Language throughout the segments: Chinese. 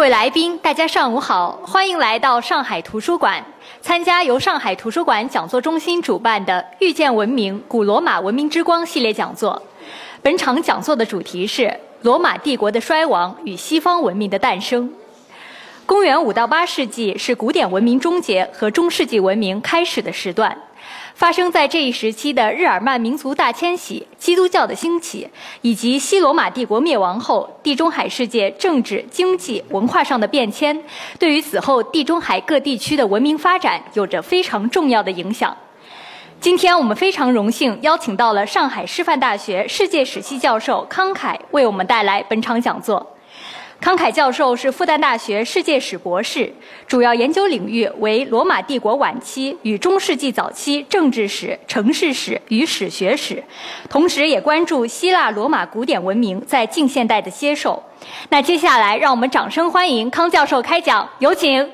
各位来宾，大家上午好，欢迎来到上海图书馆，参加由上海图书馆讲座中心主办的“遇见文明：古罗马文明之光”系列讲座。本场讲座的主题是罗马帝国的衰亡与西方文明的诞生。公元五到八世纪是古典文明终结和中世纪文明开始的时段。发生在这一时期的日耳曼民族大迁徙、基督教的兴起，以及西罗马帝国灭亡后地中海世界政治、经济、文化上的变迁，对于此后地中海各地区的文明发展有着非常重要的影响。今天我们非常荣幸邀请到了上海师范大学世界史系教授康凯，为我们带来本场讲座。康凯教授是复旦大学世界史博士，主要研究领域为罗马帝国晚期与中世纪早期政治史、城市史与史学史，同时也关注希腊罗马古典文明在近现代的接受。那接下来，让我们掌声欢迎康教授开讲，有请。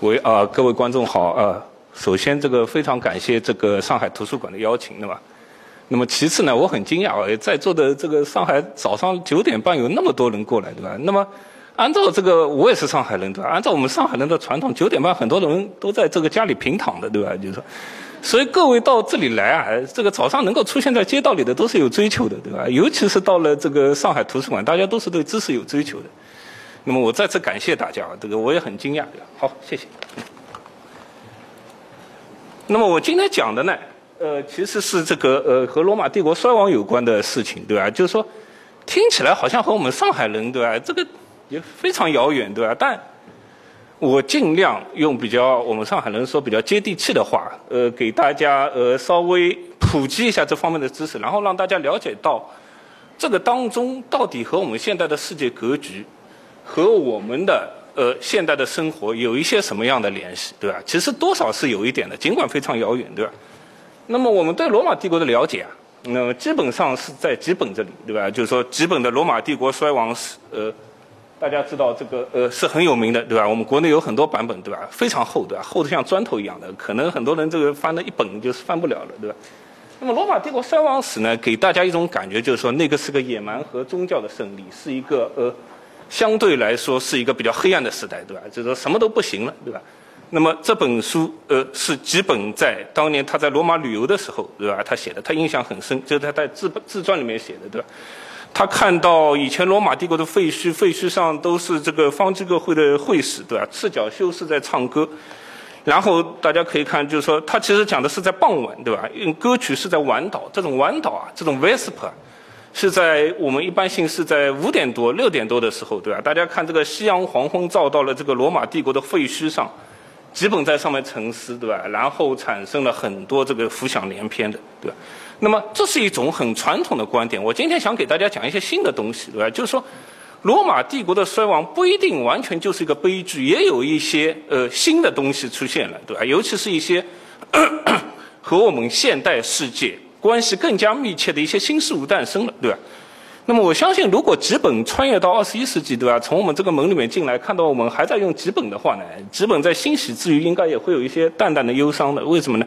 喂啊，各位观众好啊。首先，这个非常感谢这个上海图书馆的邀请，对吧？那么其次呢，我很惊讶，在座的这个上海早上九点半有那么多人过来，对吧？那么按照这个，我也是上海人，对吧？按照我们上海人的传统，九点半很多人都在这个家里平躺的，对吧？就是说，所以各位到这里来啊，这个早上能够出现在街道里的都是有追求的，对吧？尤其是到了这个上海图书馆，大家都是对知识有追求的。那么我再次感谢大家，这个我也很惊讶，对吧？好，谢谢。那么我今天讲的呢，呃，其实是这个呃和罗马帝国衰亡有关的事情，对吧？就是说，听起来好像和我们上海人，对吧？这个也非常遥远，对吧？但我尽量用比较我们上海人说比较接地气的话，呃，给大家呃稍微普及一下这方面的知识，然后让大家了解到这个当中到底和我们现在的世界格局和我们的。呃，现代的生活有一些什么样的联系，对吧？其实多少是有一点的，尽管非常遥远，对吧？那么我们对罗马帝国的了解啊，那么基本上是在几本这里，对吧？就是说几本的罗马帝国衰亡史，呃，大家知道这个呃是很有名的，对吧？我们国内有很多版本，对吧？非常厚，对吧？厚的像砖头一样的，可能很多人这个翻了一本就是翻不了了，对吧？那么罗马帝国衰亡史呢，给大家一种感觉就是说那个是个野蛮和宗教的胜利，是一个呃。相对来说是一个比较黑暗的时代，对吧？就是说什么都不行了，对吧？那么这本书，呃，是吉本在当年他在罗马旅游的时候，对吧？他写的，他印象很深，就是他在自自传里面写的，对吧？他看到以前罗马帝国的废墟，废墟上都是这个方济各会的会士，对吧？赤脚修士在唱歌，然后大家可以看，就是说他其实讲的是在傍晚，对吧？用歌曲是在晚祷，这种晚祷啊，这种 vesper。是在我们一般性是在五点多、六点多的时候，对吧？大家看这个夕阳黄昏照到了这个罗马帝国的废墟上，基本在上面沉思，对吧？然后产生了很多这个浮想联翩的，对吧？那么这是一种很传统的观点。我今天想给大家讲一些新的东西，对吧？就是说，罗马帝国的衰亡不一定完全就是一个悲剧，也有一些呃新的东西出现了，对吧？尤其是一些 和我们现代世界。关系更加密切的一些新事物诞生了，对吧？那么我相信，如果几本穿越到二十一世纪，对吧？从我们这个门里面进来，看到我们还在用几本的话呢，几本在欣喜之余，应该也会有一些淡淡的忧伤的。为什么呢？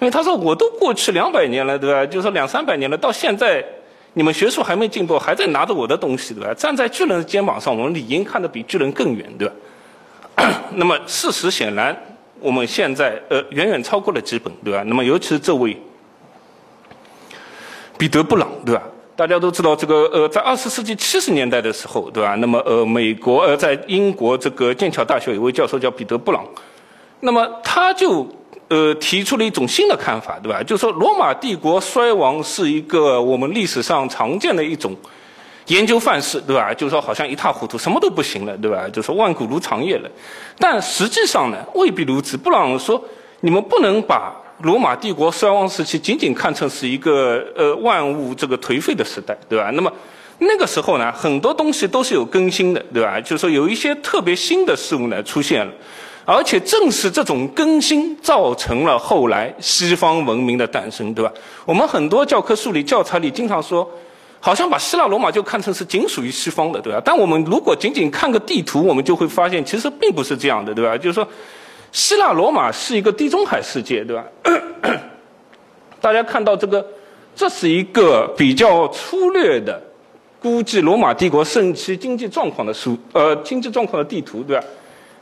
因为他说，我都过去两百年了，对吧？就是说两三百年了，到现在你们学术还没进步，还在拿着我的东西，对吧？站在巨人的肩膀上，我们理应看得比巨人更远，对吧？那么事实显然，我们现在呃远远超过了几本，对吧？那么尤其是这位。彼得·布朗，对吧？大家都知道这个呃，在二十世纪七十年代的时候，对吧？那么呃，美国呃，在英国这个剑桥大学有位教授叫彼得·布朗，那么他就呃提出了一种新的看法，对吧？就是说罗马帝国衰亡是一个我们历史上常见的一种研究范式，对吧？就是说好像一塌糊涂，什么都不行了，对吧？就说万古如长夜了。但实际上呢，未必如此。布朗说，你们不能把。罗马帝国衰亡时期，仅仅看成是一个呃万物这个颓废的时代，对吧？那么那个时候呢，很多东西都是有更新的，对吧？就是说有一些特别新的事物呢出现了，而且正是这种更新造成了后来西方文明的诞生，对吧？我们很多教科书里、教材里经常说，好像把希腊罗马就看成是仅属于西方的，对吧？但我们如果仅仅看个地图，我们就会发现其实并不是这样的，对吧？就是说。希腊罗马是一个地中海世界，对吧？大家看到这个，这是一个比较粗略的估计罗马帝国盛期经济状况的书，呃，经济状况的地图，对吧？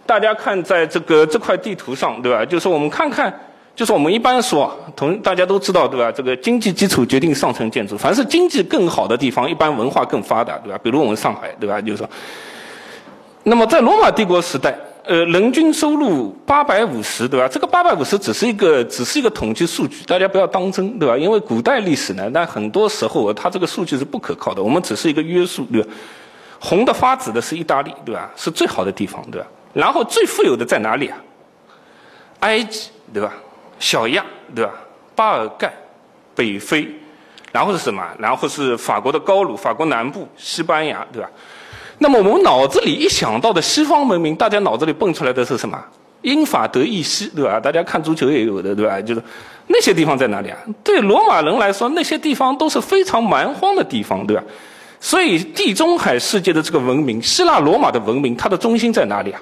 大家看在这个这块地图上，对吧？就是我们看看，就是我们一般说，同大家都知道，对吧？这个经济基础决定上层建筑，凡是经济更好的地方，一般文化更发达，对吧？比如我们上海，对吧？就是说，那么在罗马帝国时代。呃，人均收入八百五十，对吧？这个八百五十只是一个，只是一个统计数据，大家不要当真，对吧？因为古代历史呢，那很多时候它这个数据是不可靠的，我们只是一个约束，对吧？红的发紫的是意大利，对吧？是最好的地方，对吧？然后最富有的在哪里啊？埃及，对吧？小亚，对吧？巴尔干，北非，然后是什么？然后是法国的高卢，法国南部，西班牙，对吧？那么我们脑子里一想到的西方文明，大家脑子里蹦出来的是什么？英法德意西，对吧？大家看足球也有的，对吧？就是那些地方在哪里啊？对罗马人来说，那些地方都是非常蛮荒的地方，对吧？所以地中海世界的这个文明，希腊罗马的文明，它的中心在哪里啊？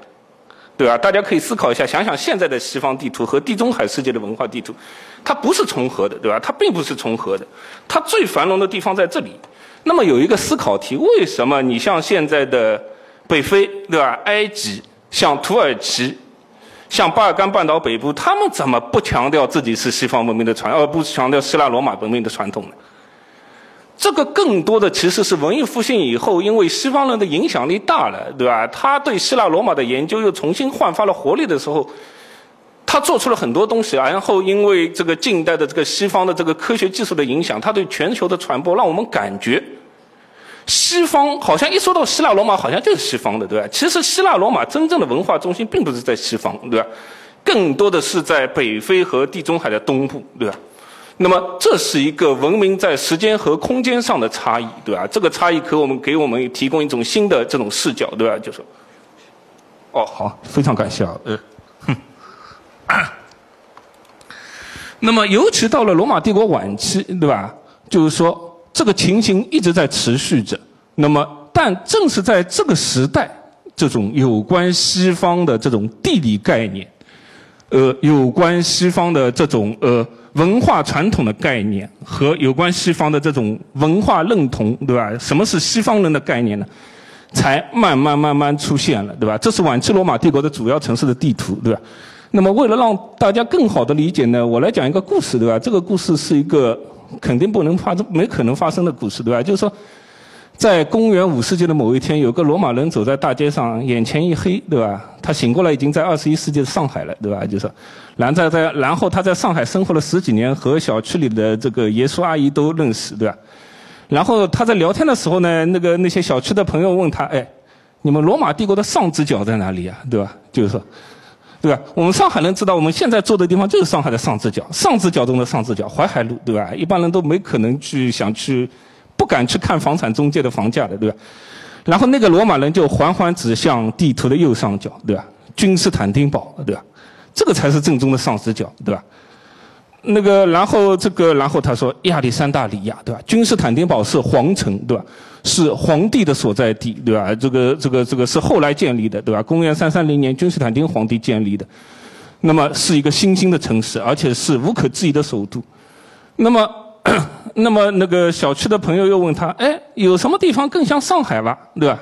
对吧？大家可以思考一下，想想现在的西方地图和地中海世界的文化地图，它不是重合的，对吧？它并不是重合的，它最繁荣的地方在这里。那么有一个思考题：为什么你像现在的北非，对吧？埃及、像土耳其、像巴尔干半岛北部，他们怎么不强调自己是西方文明的传，而不强调希腊罗马文明的传统呢？这个更多的其实是文艺复兴以后，因为西方人的影响力大了，对吧？他对希腊罗马的研究又重新焕发了活力的时候，他做出了很多东西，然后因为这个近代的这个西方的这个科学技术的影响，他对全球的传播，让我们感觉。西方好像一说到希腊罗马，好像就是西方的，对吧？其实希腊罗马真正的文化中心并不是在西方，对吧？更多的是在北非和地中海的东部，对吧？那么这是一个文明在时间和空间上的差异，对吧？这个差异可我们给我们提供一种新的这种视角，对吧？就是，哦，好，非常感谢啊，呃，哼。那么尤其到了罗马帝国晚期，对吧？就是说。这个情形一直在持续着，那么，但正是在这个时代，这种有关西方的这种地理概念，呃，有关西方的这种呃文化传统的概念和有关西方的这种文化认同，对吧？什么是西方人的概念呢？才慢慢慢慢出现了，对吧？这是晚期罗马帝国的主要城市的地图，对吧？那么，为了让大家更好的理解呢，我来讲一个故事，对吧？这个故事是一个。肯定不能发生，没可能发生的故事，对吧？就是说，在公元五世纪的某一天，有个罗马人走在大街上，眼前一黑，对吧？他醒过来，已经在二十一世纪的上海了，对吧？就是，然在在，然后他在上海生活了十几年，和小区里的这个爷叔阿姨都认识，对吧？然后他在聊天的时候呢，那个那些小区的朋友问他，哎，你们罗马帝国的上直角在哪里啊？对吧？就是说。对吧？我们上海人知道，我们现在住的地方就是上海的上直角，上直角中的上直角，淮海路，对吧？一般人都没可能去想去，不敢去看房产中介的房价的，对吧？然后那个罗马人就缓缓指向地图的右上角，对吧？君士坦丁堡，对吧？这个才是正宗的上直角，对吧？那个，然后这个，然后他说亚历山大里亚，对吧？君士坦丁堡是皇城，对吧？是皇帝的所在地，对吧？这个、这个、这个是后来建立的，对吧？公元三三零年，君士坦丁皇帝建立的，那么是一个新兴的城市，而且是无可置疑的首都。那么，那么那个小区的朋友又问他，哎，有什么地方更像上海吧？对吧？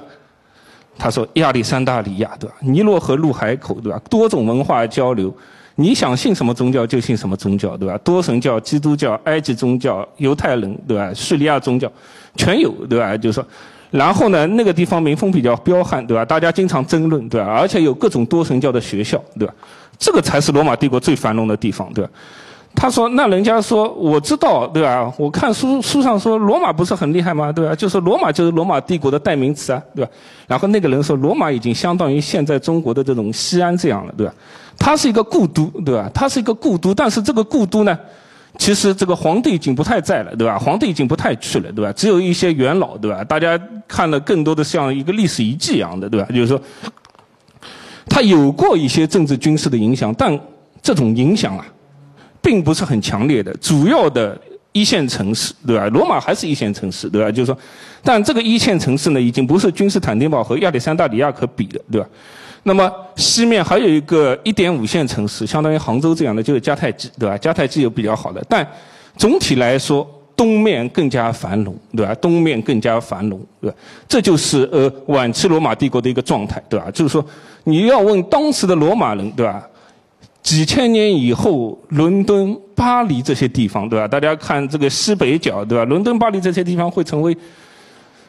他说亚历山大里亚，对吧？尼罗河入海口，对吧？多种文化交流。你想信什么宗教就信什么宗教，对吧？多神教、基督教、埃及宗教、犹太人，对吧？叙利亚宗教，全有，对吧？就是说，然后呢，那个地方民风比较彪悍，对吧？大家经常争论，对吧？而且有各种多神教的学校，对吧？这个才是罗马帝国最繁荣的地方，对吧？他说：“那人家说我知道，对吧？我看书书上说罗马不是很厉害吗？对吧？就说罗马就是罗马帝国的代名词啊，对吧？然后那个人说，罗马已经相当于现在中国的这种西安这样了，对吧？它是一个故都，对吧？它是一个故都，但是这个故都呢，其实这个皇帝已经不太在了，对吧？皇帝已经不太去了，对吧？只有一些元老，对吧？大家看了更多的像一个历史遗迹一样的，对吧？就是说，他有过一些政治军事的影响，但这种影响啊。”并不是很强烈的，主要的一线城市，对吧？罗马还是一线城市，对吧？就是说，但这个一线城市呢，已经不是君士坦丁堡和亚历山大里亚可比的，对吧？那么西面还有一个一点五线城市，相当于杭州这样的，就是迦太基，对吧？迦太基有比较好的，但总体来说，东面更加繁荣，对吧？东面更加繁荣，对吧？这就是呃晚期罗马帝国的一个状态，对吧？就是说，你要问当时的罗马人，对吧？几千年以后，伦敦、巴黎这些地方，对吧？大家看这个西北角，对吧？伦敦、巴黎这些地方会成为。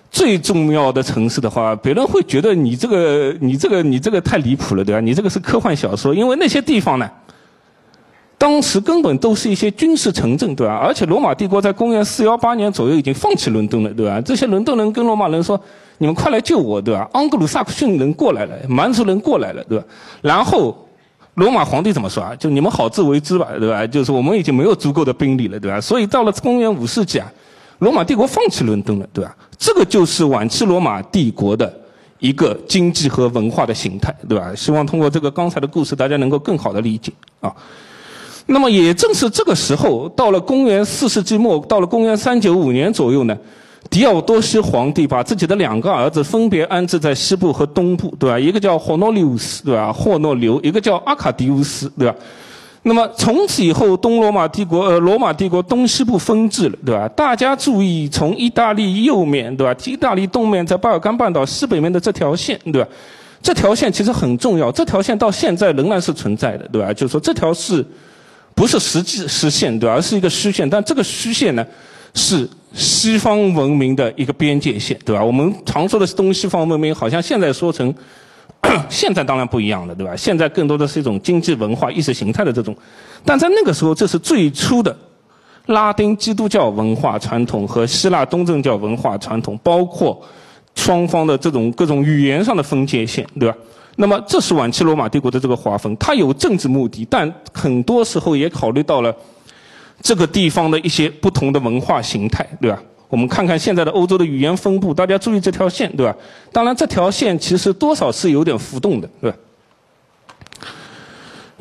最重要的城市的话，别人会觉得你这个、你这个、你这个太离谱了，对吧？你这个是科幻小说，因为那些地方呢，当时根本都是一些军事城镇，对吧？而且罗马帝国在公元四幺八年左右已经放弃伦敦了，对吧？这些伦敦人跟罗马人说：“你们快来救我，对吧？”盎格鲁撒克逊人过来了，蛮族人过来了，对吧？然后罗马皇帝怎么说啊？就你们好自为之吧，对吧？就是我们已经没有足够的兵力了，对吧？所以到了公元五世纪啊。罗马帝国放弃伦敦了，对吧？这个就是晚期罗马帝国的一个经济和文化的形态，对吧？希望通过这个刚才的故事，大家能够更好的理解啊。那么也正是这个时候，到了公元四世纪末，到了公元三九五年左右呢，狄奥多西皇帝把自己的两个儿子分别安置在西部和东部，对吧？一个叫霍诺利乌斯，对吧？霍诺留，一个叫阿卡迪乌斯，对吧？那么从此以后，东罗马帝国呃，罗马帝国东西部分治了，对吧？大家注意，从意大利右面，对吧？意大利东面在巴尔干半岛西北面的这条线，对吧？这条线其实很重要，这条线到现在仍然是存在的，对吧？就是说这条是不是实际实线，对？而是一个虚线，但这个虚线呢，是西方文明的一个边界线，对吧？我们常说的东西方文明，好像现在说成。现在当然不一样了，对吧？现在更多的是一种经济文化意识形态的这种，但在那个时候，这是最初的拉丁基督教文化传统和希腊东正教文化传统，包括双方的这种各种语言上的分界线，对吧？那么这是晚期罗马帝国的这个划分，它有政治目的，但很多时候也考虑到了这个地方的一些不同的文化形态，对吧？我们看看现在的欧洲的语言分布，大家注意这条线，对吧？当然，这条线其实多少是有点浮动的，对吧？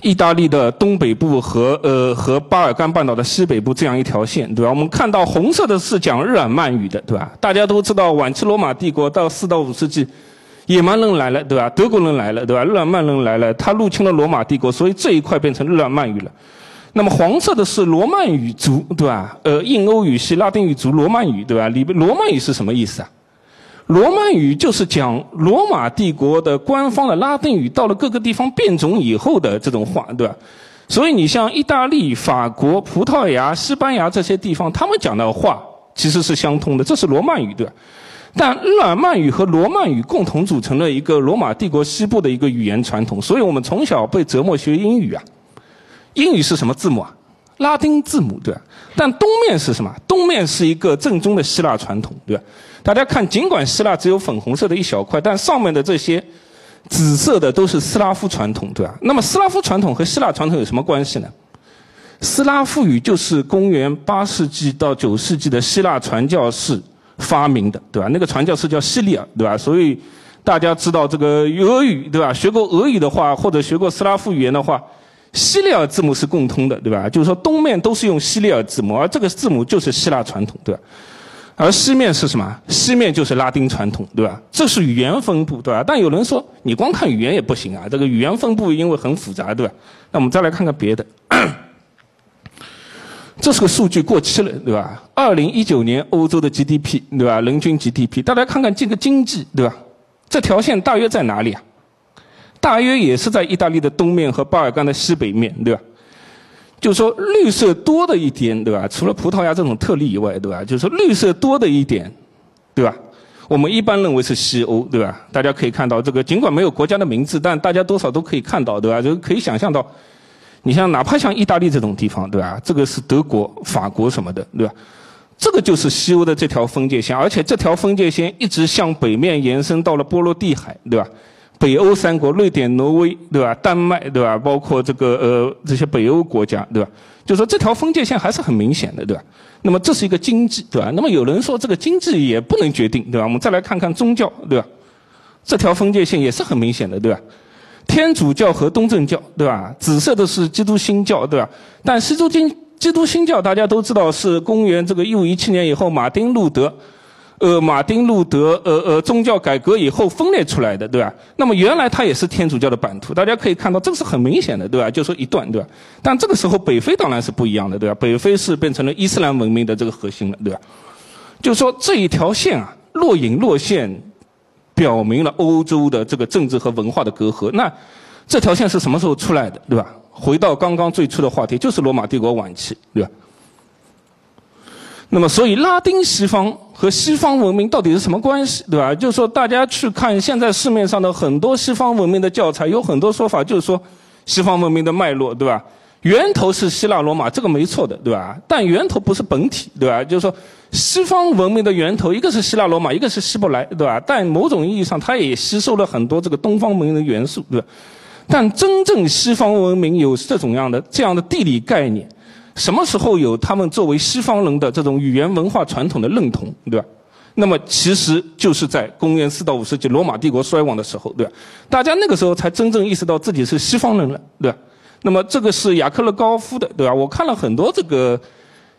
意大利的东北部和呃和巴尔干半岛的西北部这样一条线，对吧？我们看到红色的是讲日耳曼语的，对吧？大家都知道，晚期罗马帝国到四到五世纪，野蛮人来了，对吧？德国人来了，对吧？日耳曼人来了，他入侵了罗马帝国，所以这一块变成日耳曼语了。那么黄色的是罗曼语族，对吧？呃，印欧语系、拉丁语族、罗曼语，对吧？里边罗曼语是什么意思啊？罗曼语就是讲罗马帝国的官方的拉丁语到了各个地方变种以后的这种话，对吧？所以你像意大利、法国、葡萄牙、西班牙这些地方，他们讲的话其实是相通的，这是罗曼语，对吧？但日耳曼语和罗曼语共同组成了一个罗马帝国西部的一个语言传统，所以我们从小被折磨学英语啊。英语是什么字母啊？拉丁字母，对吧？但东面是什么？东面是一个正宗的希腊传统，对吧？大家看，尽管希腊只有粉红色的一小块，但上面的这些紫色的都是斯拉夫传统，对吧？那么斯拉夫传统和希腊传统有什么关系呢？斯拉夫语就是公元八世纪到九世纪的希腊传教士发明的，对吧？那个传教士叫西利尔，对吧？所以大家知道这个俄语，对吧？学过俄语的话，或者学过斯拉夫语言的话。西利尔字母是共通的，对吧？就是说东面都是用西利尔字母，而这个字母就是希腊传统，对吧？而西面是什么？西面就是拉丁传统，对吧？这是语言分布，对吧？但有人说你光看语言也不行啊，这个语言分布因为很复杂，对吧？那我们再来看看别的，这是个数据过期了，对吧？二零一九年欧洲的 GDP，对吧？人均 GDP，大家看看这个经济，对吧？这条线大约在哪里啊？大约也是在意大利的东面和巴尔干的西北面，对吧？就是说绿色多的一点，对吧？除了葡萄牙这种特例以外，对吧？就是说绿色多的一点，对吧？我们一般认为是西欧，对吧？大家可以看到这个，尽管没有国家的名字，但大家多少都可以看到，对吧？就可以想象到，你像哪怕像意大利这种地方，对吧？这个是德国、法国什么的，对吧？这个就是西欧的这条分界线，而且这条分界线一直向北面延伸到了波罗的海，对吧？北欧三国，瑞典、挪威，对吧？丹麦，对吧？包括这个呃这些北欧国家，对吧？就说这条分界线还是很明显的，对吧？那么这是一个经济，对吧？那么有人说这个经济也不能决定，对吧？我们再来看看宗教，对吧？这条分界线也是很明显的，对吧？天主教和东正教，对吧？紫色的是基督新教，对吧？但基督经基督新教大家都知道是公元这个一五一七年以后，马丁路德。呃，马丁路德呃呃宗教改革以后分裂出来的，对吧？那么原来它也是天主教的版图，大家可以看到这个是很明显的，对吧？就说一段，对吧？但这个时候北非当然是不一样的，对吧？北非是变成了伊斯兰文明的这个核心了，对吧？就说这一条线啊，若隐若现，表明了欧洲的这个政治和文化的隔阂。那这条线是什么时候出来的，对吧？回到刚刚最初的话题，就是罗马帝国晚期，对吧？那么，所以拉丁西方和西方文明到底是什么关系，对吧？就是说，大家去看现在市面上的很多西方文明的教材，有很多说法，就是说西方文明的脉络，对吧？源头是希腊罗马，这个没错的，对吧？但源头不是本体，对吧？就是说，西方文明的源头，一个是希腊罗马，一个是希伯来，对吧？但某种意义上，它也吸收了很多这个东方文明的元素，对吧？但真正西方文明有这种样的这样的地理概念。什么时候有他们作为西方人的这种语言文化传统的认同，对吧？那么其实就是在公元四到五世纪罗马帝国衰亡的时候，对吧？大家那个时候才真正意识到自己是西方人了，对吧？那么这个是雅克勒高夫的，对吧？我看了很多这个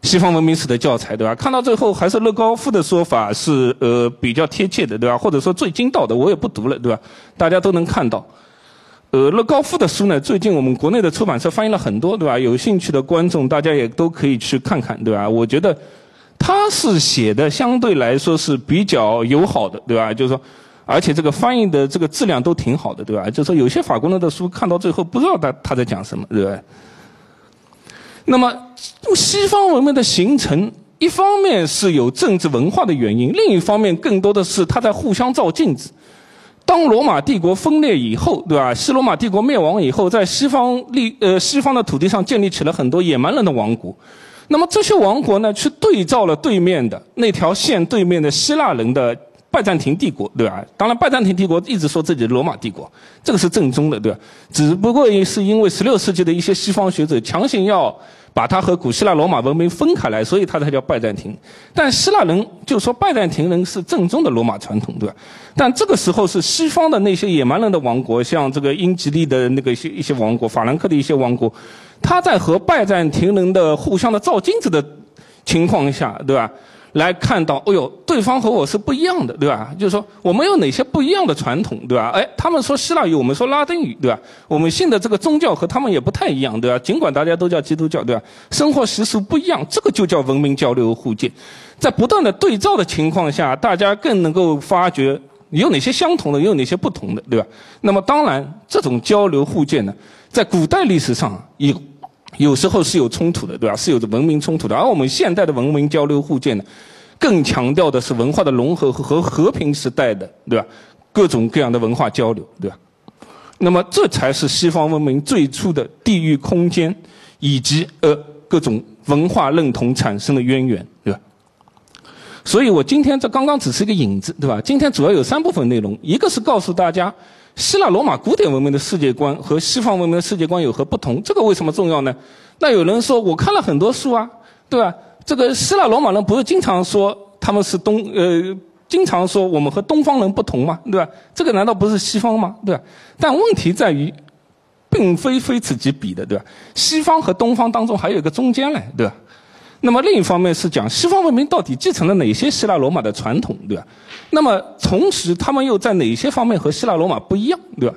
西方文明史的教材，对吧？看到最后还是勒高夫的说法是呃比较贴切的，对吧？或者说最精到的，我也不读了，对吧？大家都能看到。呃，乐高夫的书呢，最近我们国内的出版社翻译了很多，对吧？有兴趣的观众，大家也都可以去看看，对吧？我觉得他是写的相对来说是比较友好的，对吧？就是说，而且这个翻译的这个质量都挺好的，对吧？就是说，有些法国人的书看到最后不知道他他在讲什么，对吧？那么，西方文明的形成，一方面是有政治文化的原因，另一方面更多的是它在互相照镜子。当罗马帝国分裂以后，对吧？西罗马帝国灭亡以后，在西方立呃西方的土地上建立起了很多野蛮人的王国。那么这些王国呢，去对照了对面的那条线对面的希腊人的拜占庭帝国，对吧？当然，拜占庭帝国一直说自己是罗马帝国，这个是正宗的，对吧？只不过是因为16世纪的一些西方学者强行要。把它和古希腊罗马文明分开来，所以它才叫拜占庭。但希腊人就说拜占庭人是正宗的罗马传统，对吧？但这个时候是西方的那些野蛮人的王国，像这个英吉利的那个一些一些王国，法兰克的一些王国，他在和拜占庭人的互相的照镜子的情况下，对吧？来看到，哦呦，对方和我是不一样的，对吧？就是说，我们有哪些不一样的传统，对吧？哎，他们说希腊语，我们说拉丁语，对吧？我们信的这个宗教和他们也不太一样，对吧？尽管大家都叫基督教，对吧？生活习俗不一样，这个就叫文明交流互鉴。在不断的对照的情况下，大家更能够发觉有哪些相同的，有哪些不同的，对吧？那么，当然，这种交流互鉴呢，在古代历史上有。有时候是有冲突的，对吧？是有着文明冲突的。而我们现代的文明交流互鉴呢，更强调的是文化的融合和和平时代的，对吧？各种各样的文化交流，对吧？那么这才是西方文明最初的地域空间以及呃各种文化认同产生的渊源，对吧？所以我今天这刚刚只是一个引子，对吧？今天主要有三部分内容，一个是告诉大家。希腊罗马古典文明的世界观和西方文明的世界观有何不同？这个为什么重要呢？那有人说，我看了很多书啊，对吧？这个希腊罗马人不是经常说他们是东呃，经常说我们和东方人不同吗？对吧？这个难道不是西方吗？对吧？但问题在于，并非非此即彼的，对吧？西方和东方当中还有一个中间嘞，对吧？那么另一方面是讲西方文明到底继承了哪些希腊罗马的传统，对吧？那么同时他们又在哪些方面和希腊罗马不一样，对吧？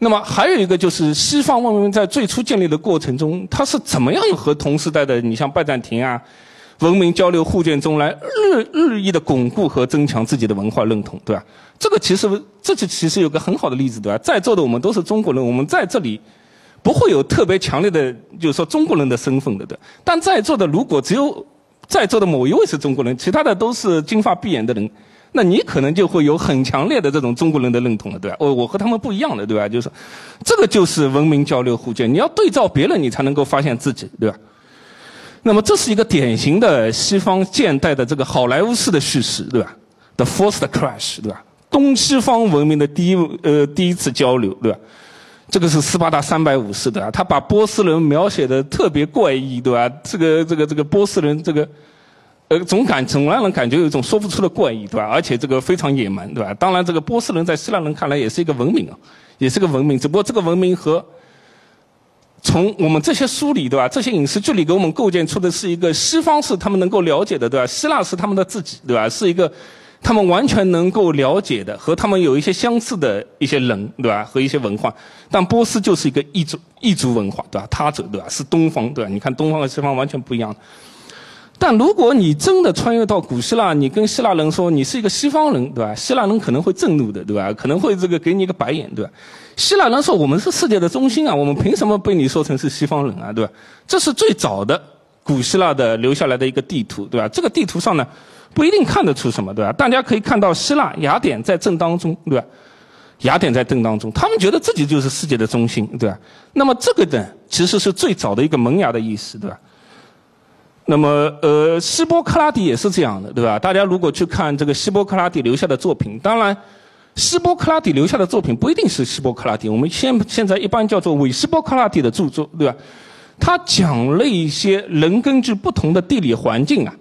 那么还有一个就是西方文明在最初建立的过程中，它是怎么样和同时代的你像拜占庭啊，文明交流互鉴中来日日益的巩固和增强自己的文化认同，对吧？这个其实这就其实有个很好的例子，对吧？在座的我们都是中国人，我们在这里。不会有特别强烈的，就是说中国人的身份的，对。但在座的如果只有在座的某一位是中国人，其他的都是金发碧眼的人，那你可能就会有很强烈的这种中国人的认同了，对吧？我我和他们不一样的，对吧？就是这个就是文明交流互鉴，你要对照别人，你才能够发现自己，对吧？那么这是一个典型的西方现代的这个好莱坞式的叙事，对吧？The first crash，对吧？东西方文明的第一呃第一次交流，对吧？这个是斯巴达三百武士的啊，他把波斯人描写的特别怪异，对吧？这个这个这个波斯人，这个呃总感总让人感觉有一种说不出的怪异，对吧？而且这个非常野蛮，对吧？当然，这个波斯人在希腊人看来也是一个文明啊，也是个文明，只不过这个文明和从我们这些书里，对吧？这些影视剧里给我们构建出的是一个西方是他们能够了解的，对吧？希腊是他们的自己，对吧？是一个他们完全能够了解的和他们有一些相似的一些人，对吧？和一些文化，但波斯就是一个异族异族文化，对吧？他者，对吧？是东方，对吧？你看东方和西方完全不一样。但如果你真的穿越到古希腊，你跟希腊人说你是一个西方人，对吧？希腊人可能会震怒的，对吧？可能会这个给你一个白眼，对吧？希腊人说我们是世界的中心啊，我们凭什么被你说成是西方人啊，对吧？这是最早的古希腊的留下来的一个地图，对吧？这个地图上呢。不一定看得出什么，对吧？大家可以看到希腊雅典在正当中，对吧？雅典在正当中，他们觉得自己就是世界的中心，对吧？那么这个呢，其实是最早的一个萌芽的意思，对吧？那么，呃，希波克拉底也是这样的，对吧？大家如果去看这个希波克拉底留下的作品，当然，希波克拉底留下的作品不一定是希波克拉底，我们现现在一般叫做伪希波克拉底的著作，对吧？他讲了一些人根据不同的地理环境啊。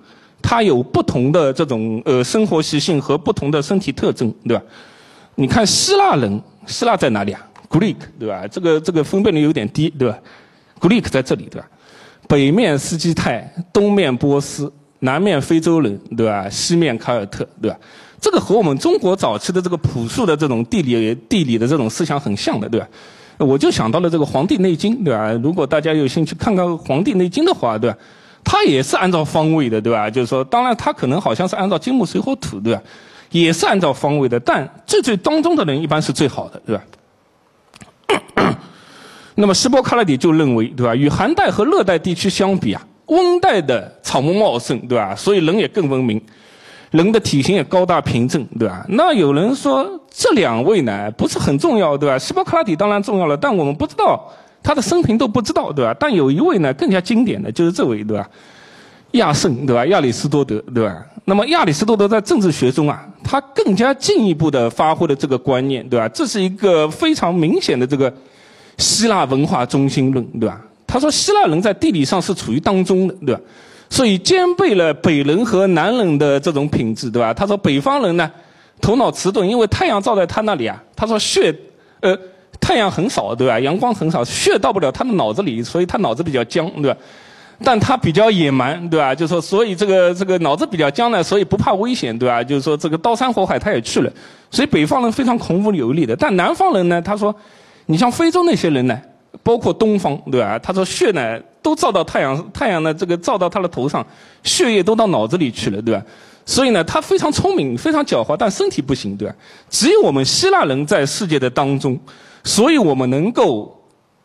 它有不同的这种呃生活习性和不同的身体特征，对吧？你看希腊人，希腊在哪里啊？Greek，对吧？这个这个分辨率有点低，对吧？Greek 在这里，对吧？北面斯基泰，东面波斯，南面非洲人，对吧？西面凯尔特，对吧？这个和我们中国早期的这个朴素的这种地理地理的这种思想很像的，对吧？我就想到了这个《黄帝内经》，对吧？如果大家有兴趣看看《黄帝内经》的话，对吧？它也是按照方位的，对吧？就是说，当然它可能好像是按照金木水火土，对吧？也是按照方位的，但最最当中的人一般是最好的，对吧？那么，希波克拉底就认为，对吧？与寒带和热带地区相比啊，温带的草木茂盛，对吧？所以人也更文明，人的体型也高大平正，对吧？那有人说这两位呢不是很重要，对吧？希波克拉底当然重要了，但我们不知道。他的生平都不知道，对吧？但有一位呢，更加经典的就是这位，对吧？亚圣，对吧？亚里士多德，对吧？那么亚里士多德在政治学中啊，他更加进一步的发挥了这个观念，对吧？这是一个非常明显的这个希腊文化中心论，对吧？他说希腊人在地理上是处于当中的，对吧？所以兼备了北人和南人的这种品质，对吧？他说北方人呢，头脑迟钝，因为太阳照在他那里啊。他说血，呃。太阳很少，对吧？阳光很少，血到不了他的脑子里，所以他脑子比较僵，对吧？但他比较野蛮，对吧？就说所以这个这个脑子比较僵呢，所以不怕危险，对吧？就是说这个刀山火海他也去了，所以北方人非常孔武有力的。但南方人呢，他说，你像非洲那些人呢，包括东方，对吧？他说血呢都照到太阳，太阳呢这个照到他的头上，血液都到脑子里去了，对吧？所以呢，他非常聪明，非常狡猾，但身体不行，对吧？只有我们希腊人在世界的当中。所以我们能够，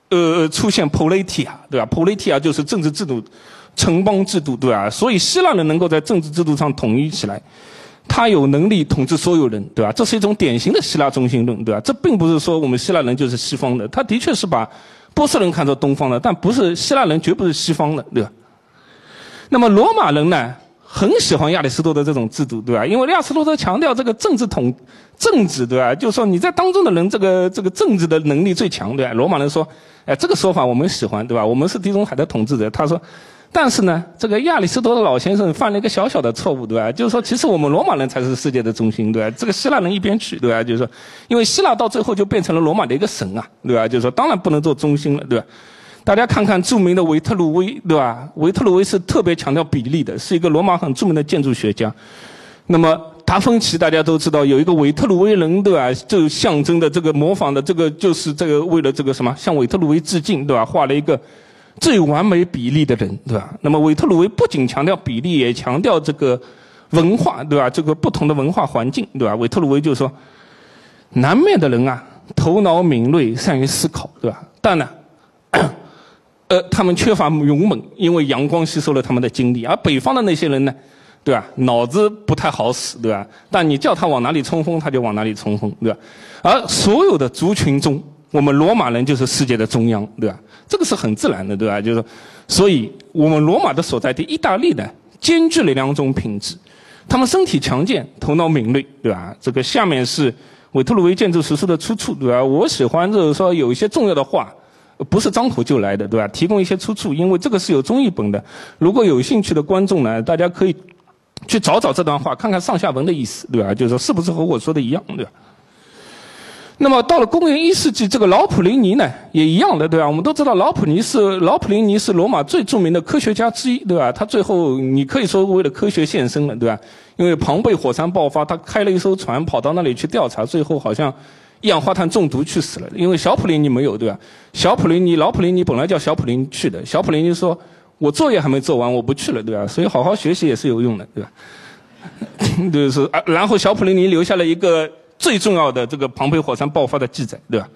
呃，出现 politia，对吧？politia 就是政治制度，城邦制度，对吧？所以希腊人能够在政治制度上统一起来，他有能力统治所有人，对吧？这是一种典型的希腊中心论，对吧？这并不是说我们希腊人就是西方的，他的确是把波斯人看作东方的，但不是希腊人绝不是西方的，对吧？那么罗马人呢？很喜欢亚里士多德这种制度，对吧？因为亚里士多德强调这个政治统政治，对吧？就是说你在当中的人，这个这个政治的能力最强，对吧？罗马人说，哎，这个说法我们喜欢，对吧？我们是地中海的统治者。他说，但是呢，这个亚里士多德老先生犯了一个小小的错误，对吧？就是说，其实我们罗马人才是世界的中心，对吧？这个希腊人一边去，对吧？就是说，因为希腊到最后就变成了罗马的一个神啊，对吧？就是说，当然不能做中心了，对吧？大家看看著名的维特鲁威，对吧？维特鲁威是特别强调比例的，是一个罗马很著名的建筑学家。那么达芬奇大家都知道有一个维特鲁威人，对吧？就象征的这个模仿的这个就是这个为了这个什么向维特鲁威致敬，对吧？画了一个最完美比例的人，对吧？那么维特鲁威不仅强调比例，也强调这个文化，对吧？这个不同的文化环境，对吧？维特鲁威就说，南面的人啊，头脑敏锐，善于思考，对吧？但呢。呃，他们缺乏勇猛，因为阳光吸收了他们的精力；而北方的那些人呢，对吧？脑子不太好使，对吧？但你叫他往哪里冲锋，他就往哪里冲锋，对吧？而所有的族群中，我们罗马人就是世界的中央，对吧？这个是很自然的，对吧？就是，所以我们罗马的所在地意大利呢，兼具了两种品质：他们身体强健，头脑敏锐，对吧？这个下面是维特鲁威建筑实施的出处，对吧？我喜欢就是说有一些重要的话。不是张口就来的，对吧？提供一些出处，因为这个是有中译本的。如果有兴趣的观众呢，大家可以去找找这段话，看看上下文的意思，对吧？就是说是不是和我说的一样，对吧？那么到了公元一世纪，这个老普林尼呢，也一样的，对吧？我们都知道老普尼是老普林尼是罗马最著名的科学家之一，对吧？他最后你可以说为了科学献身了，对吧？因为庞贝火山爆发，他开了一艘船跑到那里去调查，最后好像一氧化碳中毒去死了。因为小普林尼没有，对吧？小普林尼老普林尼本来叫小普林去的，小普林尼说：“我作业还没做完，我不去了，对吧？”所以好好学习也是有用的，对吧？就是啊，然后小普林尼留下了一个。最重要的这个庞贝火山爆发的记载，对吧？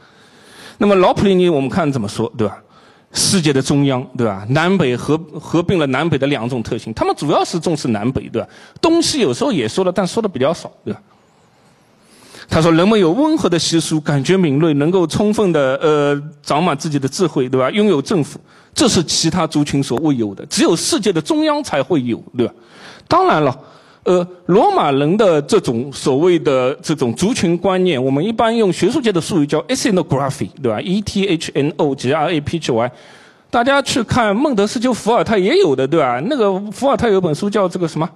那么老普林尼我们看怎么说，对吧？世界的中央，对吧？南北合合并了南北的两种特性，他们主要是重视南北，对吧？东西有时候也说了，但说的比较少，对吧？他说人们有温和的习俗，感觉敏锐，能够充分的呃长满自己的智慧，对吧？拥有政府，这是其他族群所未有的，只有世界的中央才会有，对吧？当然了。呃，罗马人的这种所谓的这种族群观念，我们一般用学术界的术语叫 ethnography，对吧？E T H N O G R A P H Y，大家去看孟德斯鸠、伏尔泰也有的，对吧？那个伏尔泰有本书叫这个什么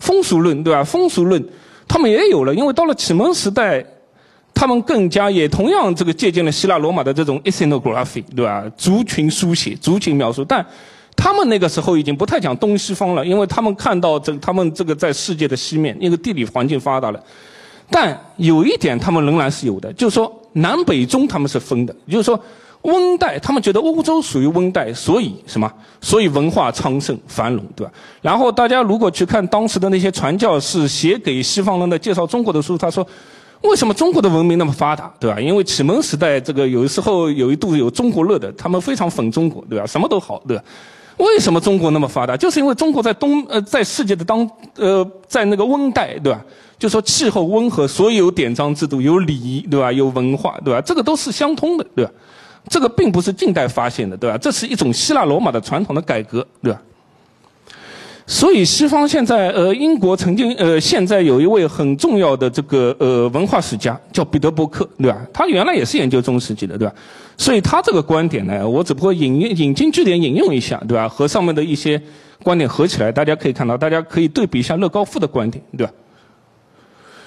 风俗论，对吧？风俗论，他们也有了，因为到了启蒙时代，他们更加也同样这个借鉴了希腊罗马的这种 ethnography，对吧？族群书写、族群描述，但。他们那个时候已经不太讲东西方了，因为他们看到这他们这个在世界的西面，那个地理环境发达了。但有一点他们仍然是有的，就是说南北中他们是分的，就是说温带他们觉得欧洲属于温带，所以什么？所以文化昌盛繁荣，对吧？然后大家如果去看当时的那些传教士写给西方人的介绍中国的书，他说为什么中国的文明那么发达，对吧？因为启蒙时代这个有时候有一度有中国热的，他们非常粉中国，对吧？什么都好，对吧？为什么中国那么发达？就是因为中国在东呃，在世界的当呃，在那个温带，对吧？就说气候温和，所以有典章制度，有礼仪，对吧？有文化，对吧？这个都是相通的，对吧？这个并不是近代发现的，对吧？这是一种希腊罗马的传统的改革，对吧？所以西方现在呃，英国曾经呃，现在有一位很重要的这个呃文化史家叫彼得伯克，对吧？他原来也是研究中世纪的，对吧？所以他这个观点呢，我只不过引引经据典引用一下，对吧？和上面的一些观点合起来，大家可以看到，大家可以对比一下乐高夫的观点，对吧？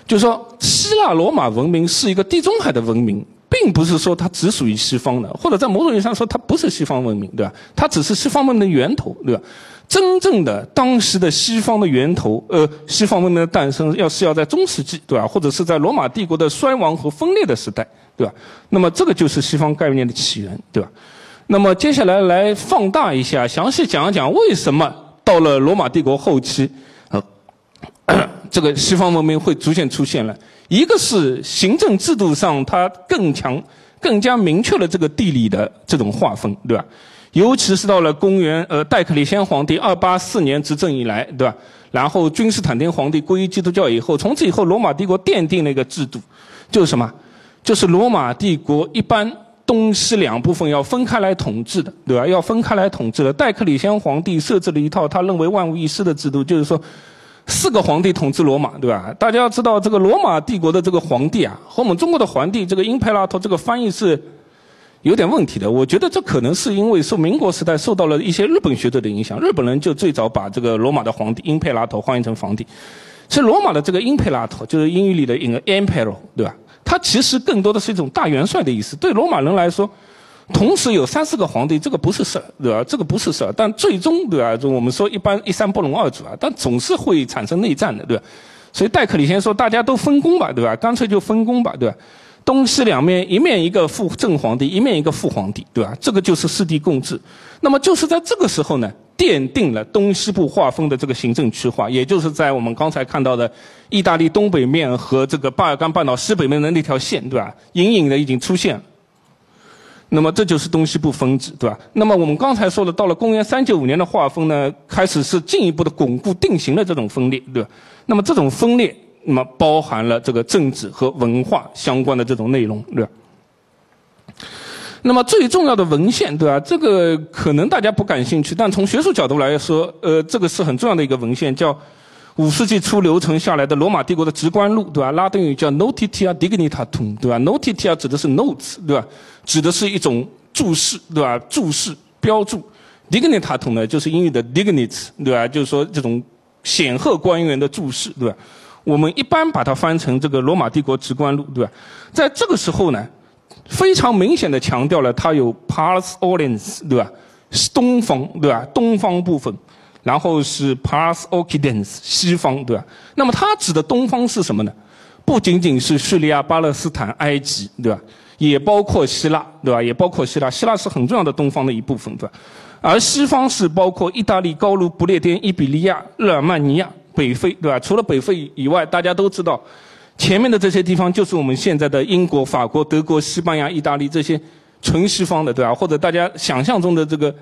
就说希腊罗马文明是一个地中海的文明，并不是说它只属于西方的，或者在某种意义上说它不是西方文明，对吧？它只是西方文明的源头，对吧？真正的当时的西方的源头，呃，西方文明的诞生，要是要在中世纪，对吧？或者是在罗马帝国的衰亡和分裂的时代，对吧？那么这个就是西方概念的起源，对吧？那么接下来来放大一下，详细讲一讲为什么到了罗马帝国后期，这个西方文明会逐渐出现了。一个是行政制度上它更强、更加明确了这个地理的这种划分，对吧？尤其是到了公元呃戴克里先皇帝二八四年执政以来，对吧？然后君士坦丁皇帝皈依基督教以后，从此以后罗马帝国奠定了一个制度，就是什么？就是罗马帝国一般东西两部分要分开来统治的，对吧？要分开来统治的。戴克里先皇帝设置了一套他认为万无一失的制度，就是说四个皇帝统治罗马，对吧？大家要知道这个罗马帝国的这个皇帝啊，和我们中国的皇帝这个英佩拉托这个翻译是。有点问题的，我觉得这可能是因为受民国时代受到了一些日本学者的影响。日本人就最早把这个罗马的皇帝英佩拉托翻译成皇帝。其实罗马的这个英佩拉托就是英语里的一个 emperor，对吧？它其实更多的是一种大元帅的意思。对罗马人来说，同时有三四个皇帝，这个不是事儿，对吧？这个不是事儿。但最终，对吧？就我们说一般一山不容二主啊，但总是会产生内战的，对吧？所以戴克里先说大家都分工吧，对吧？干脆就分工吧，对吧？东西两面，一面一个副正皇帝，一面一个副皇帝，对吧？这个就是四帝共治。那么就是在这个时候呢，奠定了东西部划分的这个行政区划，也就是在我们刚才看到的意大利东北面和这个巴尔干半岛西北面的那条线，对吧？隐隐的已经出现了。那么这就是东西部分治，对吧？那么我们刚才说的，到了公元三九五年的划分呢，开始是进一步的巩固定型的这种分裂，对吧？那么这种分裂。那么包含了这个政治和文化相关的这种内容，对吧？那么最重要的文献，对吧？这个可能大家不感兴趣，但从学术角度来说，呃，这个是很重要的一个文献，叫五世纪初流传下来的罗马帝国的直观录，对吧？拉丁语叫 Notitia Dignitatum，对吧？Notitia 指的是 notes，对吧？指的是一种注释，对吧？注释标注，Dignitatum 呢，就是英语的 dignity，对吧？就是说这种显赫官员的注释，对吧？我们一般把它翻成这个罗马帝国直观录，对吧？在这个时候呢，非常明显的强调了它有 Pars Oriens，对吧？东方，对吧？东方部分，然后是 Pars Occidens，西方，对吧？那么它指的东方是什么呢？不仅仅是叙利亚、巴勒斯坦、埃及，对吧？也包括希腊，对吧？也包括希腊，希腊是很重要的东方的一部分，对吧？而西方是包括意大利、高卢、不列颠、伊比利亚、日耳曼尼亚。北非对吧？除了北非以外，大家都知道，前面的这些地方就是我们现在的英国、法国、德国、西班牙、意大利这些纯西方的对吧？或者大家想象中的这个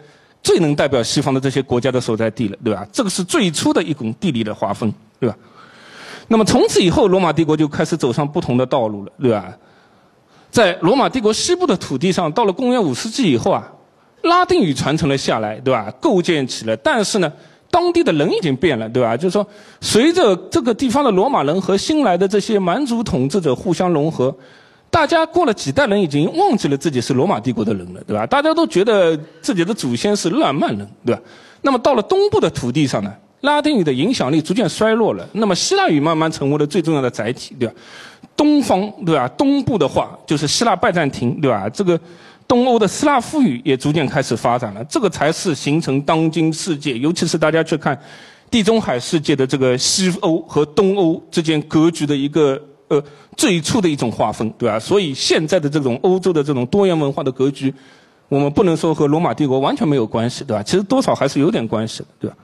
最能代表西方的这些国家的所在地了对吧？这个是最初的一种地理的划分对吧？那么从此以后，罗马帝国就开始走上不同的道路了对吧？在罗马帝国西部的土地上，到了公元五世纪以后啊，拉丁语传承了下来对吧？构建起来，但是呢。当地的人已经变了，对吧？就是说，随着这个地方的罗马人和新来的这些蛮族统治者互相融合，大家过了几代人已经忘记了自己是罗马帝国的人了，对吧？大家都觉得自己的祖先是日耳曼人，对吧？那么到了东部的土地上呢，拉丁语的影响力逐渐衰落了，那么希腊语慢慢成为了最重要的载体，对吧？东方，对吧？东部的话就是希腊拜占庭，对吧？这个。东欧的斯拉夫语也逐渐开始发展了，这个才是形成当今世界，尤其是大家去看地中海世界的这个西欧和东欧之间格局的一个呃最初的一种划分，对吧？所以现在的这种欧洲的这种多元文化的格局，我们不能说和罗马帝国完全没有关系，对吧？其实多少还是有点关系的，对吧？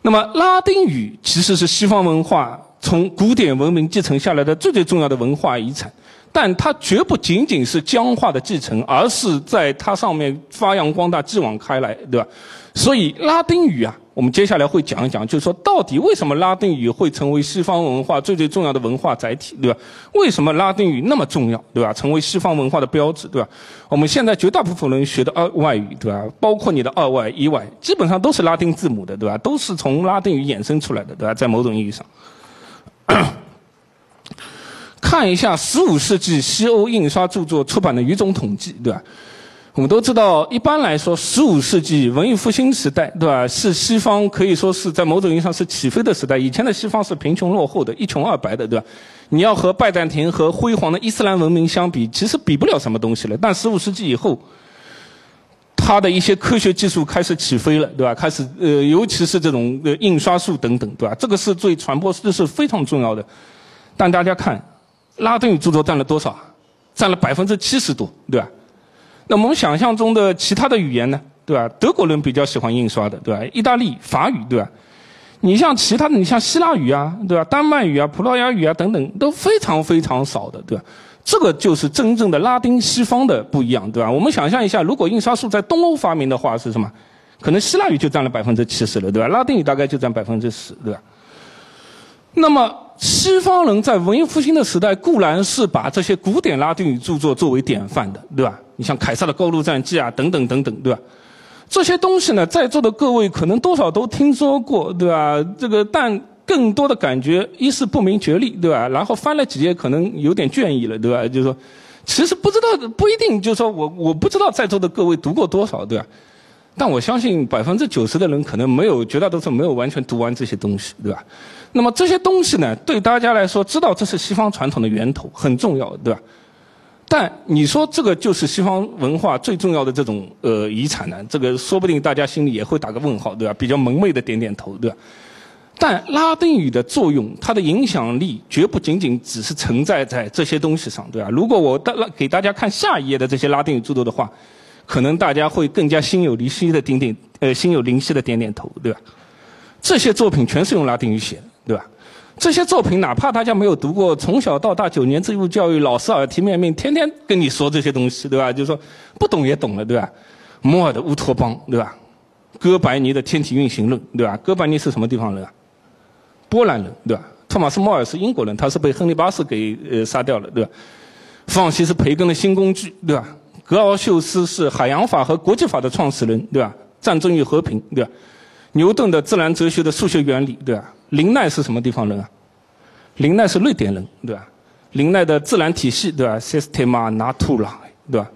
那么拉丁语其实是西方文化从古典文明继承下来的最最重要的文化遗产。但它绝不仅仅是僵化的继承，而是在它上面发扬光大、继往开来，对吧？所以拉丁语啊，我们接下来会讲一讲，就是说到底为什么拉丁语会成为西方文化最最重要的文化载体，对吧？为什么拉丁语那么重要，对吧？成为西方文化的标志，对吧？我们现在绝大部分人学的二外语，对吧？包括你的二外、一外，基本上都是拉丁字母的，对吧？都是从拉丁语衍生出来的，对吧？在某种意义上。看一下十五世纪西欧印刷著作出版的语种统计，对吧？我们都知道，一般来说，十五世纪文艺复兴时代，对吧？是西方可以说是在某种意义上是起飞的时代。以前的西方是贫穷落后的，一穷二白的，对吧？你要和拜占庭和辉煌的伊斯兰文明相比，其实比不了什么东西了。但十五世纪以后，它的一些科学技术开始起飞了，对吧？开始呃，尤其是这种呃印刷术等等，对吧？这个是对传播这是非常重要的。但大家看。拉丁语著作占了多少？占了百分之七十多，对吧？那我们想象中的其他的语言呢？对吧？德国人比较喜欢印刷的，对吧？意大利法语，对吧？你像其他的，你像希腊语啊，对吧？丹麦语啊、葡萄牙语啊等等，都非常非常少的，对吧？这个就是真正的拉丁西方的不一样，对吧？我们想象一下，如果印刷术在东欧发明的话，是什么？可能希腊语就占了百分之七十了，对吧？拉丁语大概就占百分之十，对吧？那么。西方人在文艺复兴的时代固然是把这些古典拉丁语著作作为典范的，对吧？你像凯撒的《高卢战记》啊，等等等等，对吧？这些东西呢，在座的各位可能多少都听说过，对吧？这个，但更多的感觉一是不明觉厉，对吧？然后翻了几页，可能有点倦意了，对吧？就是说，其实不知道，不一定，就是说我我不知道在座的各位读过多少，对吧？但我相信百分之九十的人可能没有，绝大多数没有完全读完这些东西，对吧？那么这些东西呢，对大家来说，知道这是西方传统的源头很重要，对吧？但你说这个就是西方文化最重要的这种呃遗产呢？这个说不定大家心里也会打个问号，对吧？比较蒙昧的点点头，对吧？但拉丁语的作用，它的影响力绝不仅仅只是存在在这些东西上，对吧？如果我大给大家看下一页的这些拉丁语著作的话，可能大家会更加心有灵犀的点点呃心有灵犀的点点头，对吧？这些作品全是用拉丁语写的。对吧？这些作品哪怕大家没有读过，从小到大九年义务教育，老师耳提面命，天天跟你说这些东西，对吧？就是说不懂也懂了，对吧？摩尔的乌托邦，对吧？哥白尼的天体运行论，对吧？哥白尼是什么地方人啊？波兰人，对吧？托马斯·莫尔是英国人，他是被亨利八世给呃杀掉了，对吧？弗朗西斯·培根的新工具，对吧？格奥修斯是海洋法和国际法的创始人，对吧？战争与和平，对吧？牛顿的自然哲学的数学原理，对吧？林奈是什么地方人啊？林奈是瑞典人，对吧？林奈的自然体系，对吧？Systema Natura，对吧？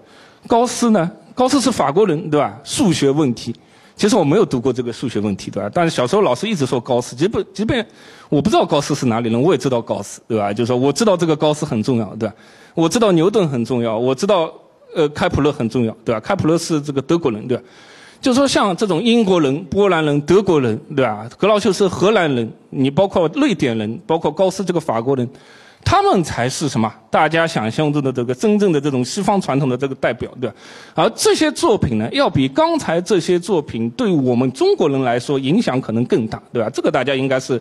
高斯呢？高斯是法国人，对吧？数学问题，其实我没有读过这个数学问题，对吧？但是小时候老师一直说高斯，即便即便我不知道高斯是哪里人，我也知道高斯，对吧？就是说我知道这个高斯很重要，对吧？我知道牛顿很重要，我知道呃开普勒很重要，对吧？开普勒是这个德国人，对吧？就说像这种英国人、波兰人、德国人，对吧？格劳修斯荷兰人，你包括瑞典人，包括高斯这个法国人。他们才是什么？大家想象中的这个真正的这种西方传统的这个代表，对吧？而这些作品呢，要比刚才这些作品对我们中国人来说影响可能更大，对吧？这个大家应该是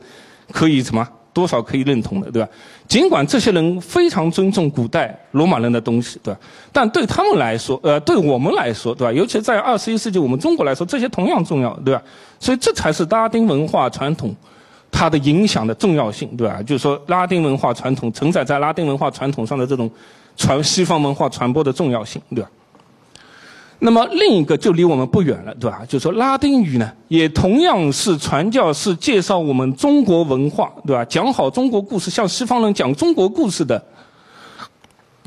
可以什么多少可以认同的，对吧？尽管这些人非常尊重古代罗马人的东西，对吧？但对他们来说，呃，对我们来说，对吧？尤其在二十一世纪我们中国来说，这些同样重要，对吧？所以这才是拉丁文化传统。它的影响的重要性，对吧？就是说，拉丁文化传统承载在拉丁文化传统上的这种传西方文化传播的重要性，对吧？那么另一个就离我们不远了，对吧？就是说，拉丁语呢，也同样是传教士介绍我们中国文化，对吧？讲好中国故事，向西方人讲中国故事的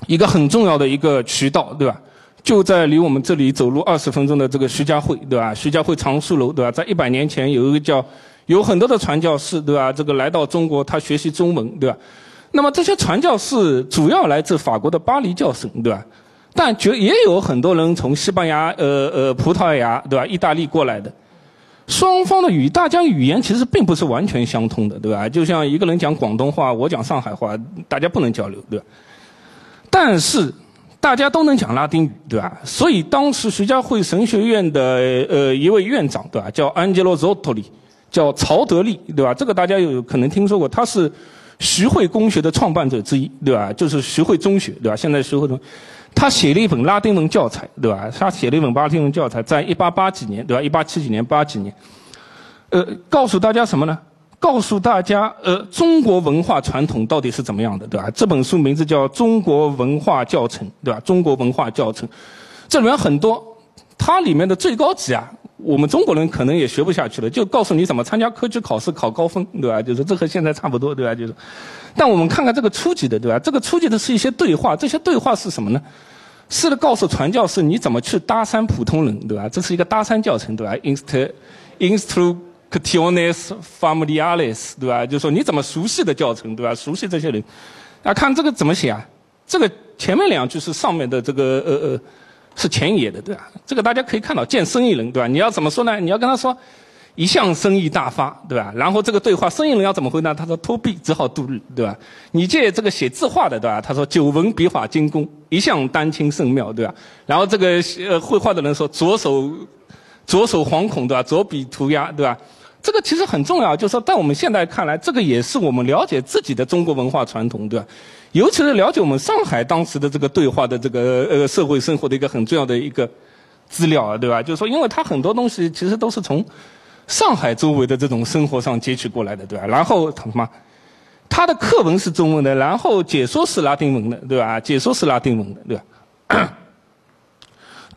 一个很重要的一个渠道，对吧？就在离我们这里走路二十分钟的这个徐家汇，对吧？徐家汇藏书楼，对吧？在一百年前有一个叫。有很多的传教士，对吧？这个来到中国，他学习中文，对吧？那么这些传教士主要来自法国的巴黎教省，对吧？但绝也有很多人从西班牙、呃呃葡萄牙，对吧？意大利过来的。双方的语，大家语言其实并不是完全相通的，对吧？就像一个人讲广东话，我讲上海话，大家不能交流，对吧？但是大家都能讲拉丁语，对吧？所以当时徐家汇神学院的呃一位院长，对吧？叫安吉洛·佐托里。叫曹德利，对吧？这个大家有可能听说过，他是徐汇公学的创办者之一，对吧？就是徐汇中学，对吧？现在徐汇中，他写了一本拉丁文教材，对吧？他写了一本拉丁文教材，在一八八几年，对吧？一八七几年、八几年，呃，告诉大家什么呢？告诉大家，呃，中国文化传统到底是怎么样的，对吧？这本书名字叫《中国文化教程》，对吧？中国文化教程，这里面很多，它里面的最高级啊。我们中国人可能也学不下去了，就告诉你怎么参加科举考试考高分，对吧？就是这和现在差不多，对吧？就是，但我们看看这个初级的，对吧？这个初级的是一些对话，这些对话是什么呢？是告诉传教士你怎么去搭讪普通人，对吧？这是一个搭讪教程，对吧？Inst instructiones familiares，对吧？就是说你怎么熟悉的教程，对吧？熟悉这些人，啊，看这个怎么写啊？这个前面两句是上面的这个呃呃。是前野的，对吧？这个大家可以看到，见生意人，对吧？你要怎么说呢？你要跟他说，一向生意大发，对吧？然后这个对话，生意人要怎么回答？他说托币只好度日，对吧？你借这个写字画的，对吧？他说久闻笔法精工，一向丹青甚妙，对吧？然后这个呃绘画的人说左手左手惶恐，对吧？左笔涂鸦，对吧？这个其实很重要，就是说在我们现在看来，这个也是我们了解自己的中国文化传统，对吧？尤其是了解我们上海当时的这个对话的这个呃社会生活的一个很重要的一个资料啊，对吧？就是说，因为它很多东西其实都是从上海周围的这种生活上截取过来的，对吧？然后什么？它的课文是中文的，然后解说是拉丁文的，对吧？解说是拉丁文的，对吧？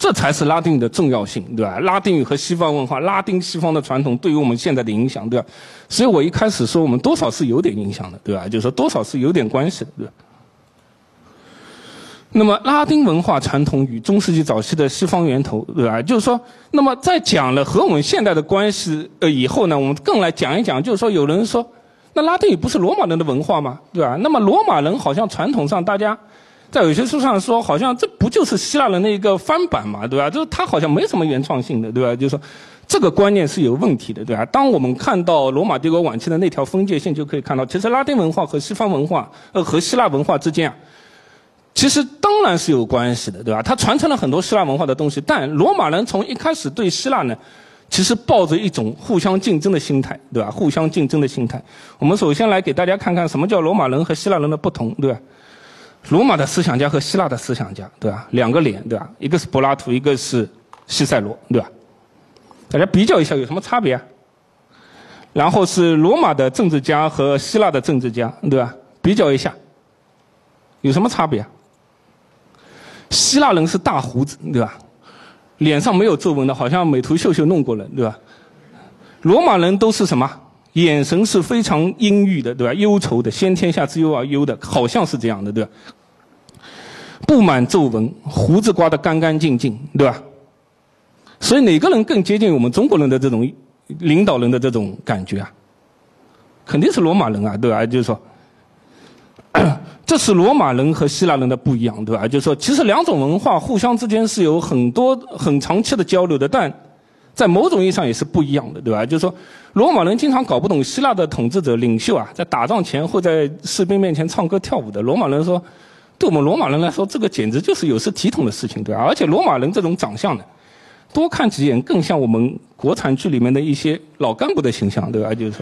这才是拉丁语的重要性，对吧？拉丁语和西方文化、拉丁西方的传统对于我们现在的影响，对吧？所以我一开始说我们多少是有点影响的，对吧？就是说多少是有点关系的，对吧？那么拉丁文化传统与中世纪早期的西方源头，对吧？就是说，那么在讲了和我们现在的关系呃以后呢，我们更来讲一讲，就是说有人说，那拉丁语不是罗马人的文化吗？对吧？那么罗马人好像传统上大家。在有些书上说，好像这不就是希腊人的一个翻版嘛，对吧？就是他好像没什么原创性的，对吧？就是说，这个观念是有问题的，对吧？当我们看到罗马帝国晚期的那条分界线，就可以看到，其实拉丁文化和西方文化，呃，和希腊文化之间啊，其实当然是有关系的，对吧？它传承了很多希腊文化的东西，但罗马人从一开始对希腊呢，其实抱着一种互相竞争的心态，对吧？互相竞争的心态。我们首先来给大家看看什么叫罗马人和希腊人的不同，对吧？罗马的思想家和希腊的思想家，对吧？两个脸，对吧？一个是柏拉图，一个是西塞罗，对吧？大家比较一下有什么差别？然后是罗马的政治家和希腊的政治家，对吧？比较一下，有什么差别？希腊人是大胡子，对吧？脸上没有皱纹的，好像美图秀秀弄过了，对吧？罗马人都是什么？眼神是非常阴郁的，对吧？忧愁的，先天下之忧而忧的，好像是这样的，对吧？布满皱纹，胡子刮得干干净净，对吧？所以哪个人更接近我们中国人的这种领导人的这种感觉啊？肯定是罗马人啊，对吧？就是说，这是罗马人和希腊人的不一样，对吧？就是说，其实两种文化互相之间是有很多很长期的交流的，但在某种意义上也是不一样的，对吧？就是说，罗马人经常搞不懂希腊的统治者领袖啊，在打仗前会在士兵面前唱歌跳舞的。罗马人说，对我们罗马人来说，这个简直就是有失体统的事情，对吧？而且罗马人这种长相呢，多看几眼更像我们国产剧里面的一些老干部的形象，对吧？就是说。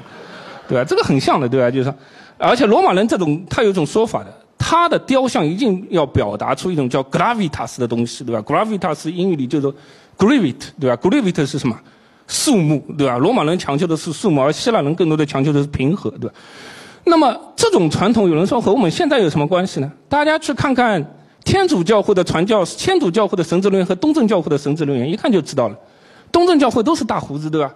对吧？这个很像的，对吧？就是说，而且罗马人这种，他有一种说法的，他的雕像一定要表达出一种叫 gravitas 的东西，对吧？gravitas 英语里就是 gravit，对吧？gravit 是什么？肃穆，对吧？罗马人强求的是肃穆，而希腊人更多的强求的是平和，对吧？那么这种传统，有人说和我们现在有什么关系呢？大家去看看天主教会的传教，天主教会的神职人员和东正教会的神职人员，一看就知道了。东正教会都是大胡子，对吧？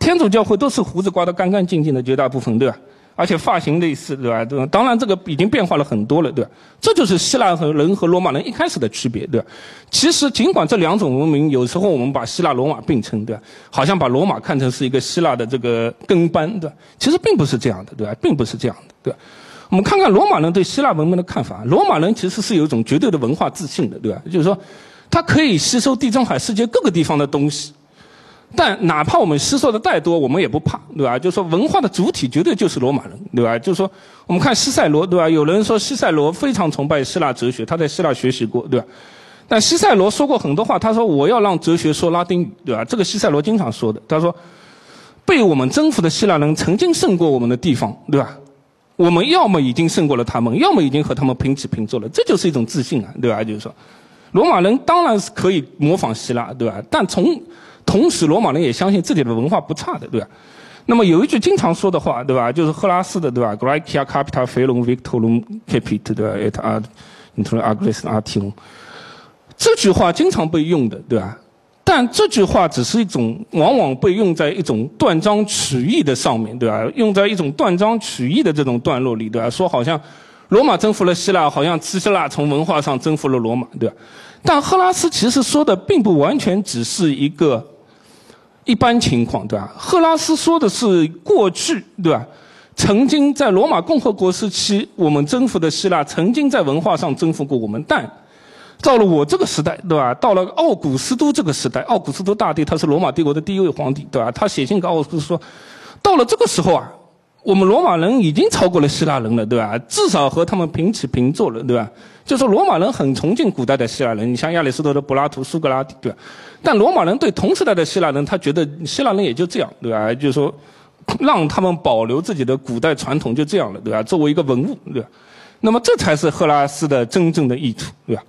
天主教会都是胡子刮得干干净净的，绝大部分对吧？而且发型类似，对吧？当然这个已经变化了很多了，对吧？这就是希腊和人和罗马人一开始的区别，对吧？其实尽管这两种文明有时候我们把希腊罗马并称，对吧？好像把罗马看成是一个希腊的这个跟班，对吧？其实并不是这样的，对吧？并不是这样的，对吧？我们看看罗马人对希腊文明的看法，罗马人其实是有一种绝对的文化自信的，对吧？就是说，他可以吸收地中海世界各个地方的东西。但哪怕我们吸收的再多，我们也不怕，对吧？就是说，文化的主体绝对就是罗马人，对吧？就是说，我们看西塞罗，对吧？有人说西塞罗非常崇拜希腊哲学，他在希腊学习过，对吧？但西塞罗说过很多话，他说我要让哲学说拉丁语，对吧？这个西塞罗经常说的，他说，被我们征服的希腊人曾经胜过我们的地方，对吧？我们要么已经胜过了他们，要么已经和他们平起平坐了，这就是一种自信啊，对吧？就是说，罗马人当然是可以模仿希腊，对吧？但从同时，罗马人也相信自己的文化不差的，对吧？那么有一句经常说的话，对吧？就是赫拉斯的，对吧？Graecia capita felum victorum capit，对吧？Et ad inter agris artium。这句话经常被用的，对吧？但这句话只是一种，往往被用在一种断章取义的上面，对吧？用在一种断章取义的这种段落里，对吧？说好像罗马征服了希腊，好像希腊从文化上征服了罗马，对吧？但赫拉斯其实说的并不完全只是一个。一般情况，对吧？赫拉斯说的是过去，对吧？曾经在罗马共和国时期，我们征服的希腊曾经在文化上征服过我们，但到了我这个时代，对吧？到了奥古斯都这个时代，奥古斯都大帝他是罗马帝国的第一位皇帝，对吧？他写信给奥古斯说，到了这个时候啊。我们罗马人已经超过了希腊人了，对吧？至少和他们平起平坐了，对吧？就说罗马人很崇敬古代的希腊人，你像亚里士多德、柏拉图、苏格拉底，对吧？但罗马人对同时代的希腊人，他觉得希腊人也就这样，对吧？就是说，让他们保留自己的古代传统就这样了，对吧？作为一个文物，对吧？那么这才是赫拉斯的真正的意图，对吧？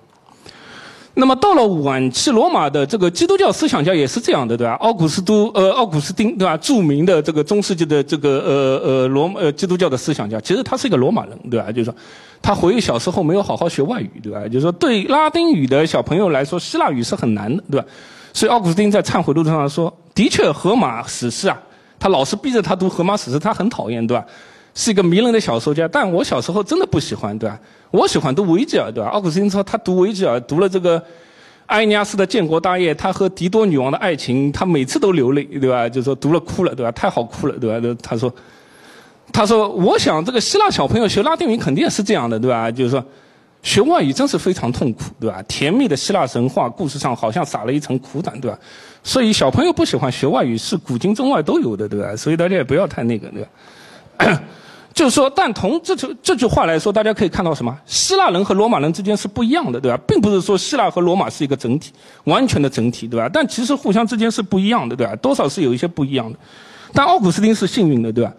那么到了晚期，罗马的这个基督教思想家也是这样的，对吧？奥古斯都，呃，奥古斯丁，对吧？著名的这个中世纪的这个呃呃罗呃基督教的思想家，其实他是一个罗马人，对吧？就是说，他回忆小时候没有好好学外语，对吧？就是说，对拉丁语的小朋友来说，希腊语是很难的，对吧？所以奥古斯丁在忏悔录上说，的确，荷马史诗啊，他老是逼着他读荷马史诗，他很讨厌，对吧？是一个迷人的小说家，但我小时候真的不喜欢，对吧？我喜欢读维吉尔，对吧？奥古斯丁说他读维吉尔，读了这个埃尼亚斯的建国大业，他和狄多女王的爱情，他每次都流泪，对吧？就说读了哭了，对吧？太好哭了，对吧？他说，他说，我想这个希腊小朋友学拉丁语肯定也是这样的，对吧？就是说，学外语真是非常痛苦，对吧？甜蜜的希腊神话故事上好像撒了一层苦胆，对吧？所以小朋友不喜欢学外语是古今中外都有的，对吧？所以大家也不要太那个，对吧？就是说，但同这句这句话来说，大家可以看到什么？希腊人和罗马人之间是不一样的，对吧？并不是说希腊和罗马是一个整体，完全的整体，对吧？但其实互相之间是不一样的，对吧？多少是有一些不一样的。但奥古斯丁是幸运的，对吧？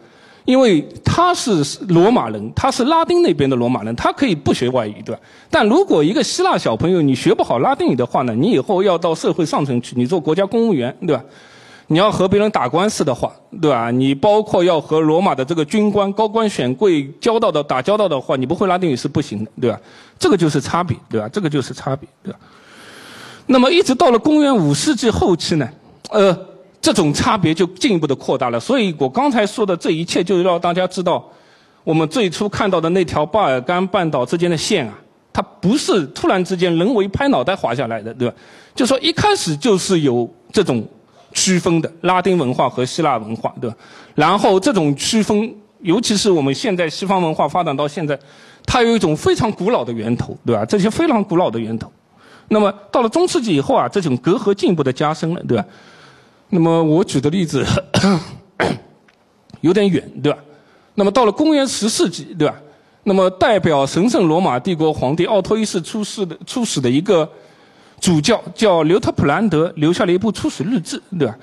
因为他是罗马人，他是拉丁那边的罗马人，他可以不学外语，对吧？但如果一个希腊小朋友你学不好拉丁语的话呢，你以后要到社会上层去，你做国家公务员，对吧？你要和别人打官司的话，对吧？你包括要和罗马的这个军官、高官显贵交道的打交道的话，你不会拉丁语是不行的，对吧？这个就是差别，对吧？这个就是差别，对吧？那么一直到了公元五世纪后期呢，呃，这种差别就进一步的扩大了。所以我刚才说的这一切，就是让大家知道，我们最初看到的那条巴尔干半岛之间的线啊，它不是突然之间人为拍脑袋画下来的，对吧？就说一开始就是有这种区分的，拉丁文化和希腊文化，对吧？然后这种区分，尤其是我们现在西方文化发展到现在，它有一种非常古老的源头，对吧？这些非常古老的源头。那么到了中世纪以后啊，这种隔阂进一步的加深了，对吧？那么我举的例子 有点远，对吧？那么到了公元十世纪，对吧？那么代表神圣罗马帝国皇帝奥托一世出世的出使的一个主教叫刘特普兰德，留下了一部出使日志，对吧？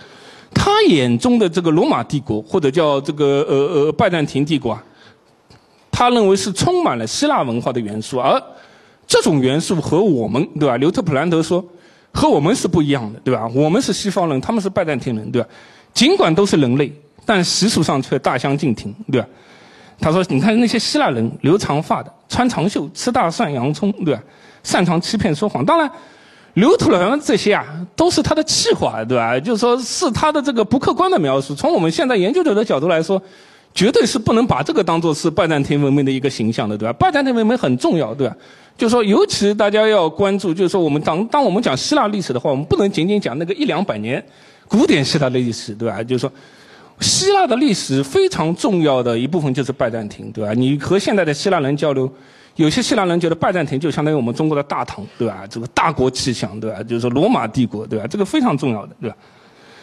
他眼中的这个罗马帝国或者叫这个呃呃拜占庭帝国啊，他认为是充满了希腊文化的元素，而这种元素和我们，对吧？刘特普兰德说。和我们是不一样的，对吧？我们是西方人，他们是拜占庭人，对吧？尽管都是人类，但习俗上却大相径庭，对吧？他说：“你看那些希腊人，留长发的，穿长袖，吃大蒜、洋葱，对吧？擅长欺骗说谎。当然，刘特兰这些啊，都是他的气话，对吧？就是说是他的这个不客观的描述。从我们现在研究者的角度来说。”绝对是不能把这个当做是拜占庭文明的一个形象的，对吧？拜占庭文明很重要，对吧？就是说，尤其大家要关注，就是说，我们当当我们讲希腊历史的话，我们不能仅仅讲那个一两百年古典希腊的历史，对吧？就是说，希腊的历史非常重要的一部分就是拜占庭，对吧？你和现在的希腊人交流，有些希腊人觉得拜占庭就相当于我们中国的大唐，对吧？这个大国气象，对吧？就是罗马帝国，对吧？这个非常重要的，对吧？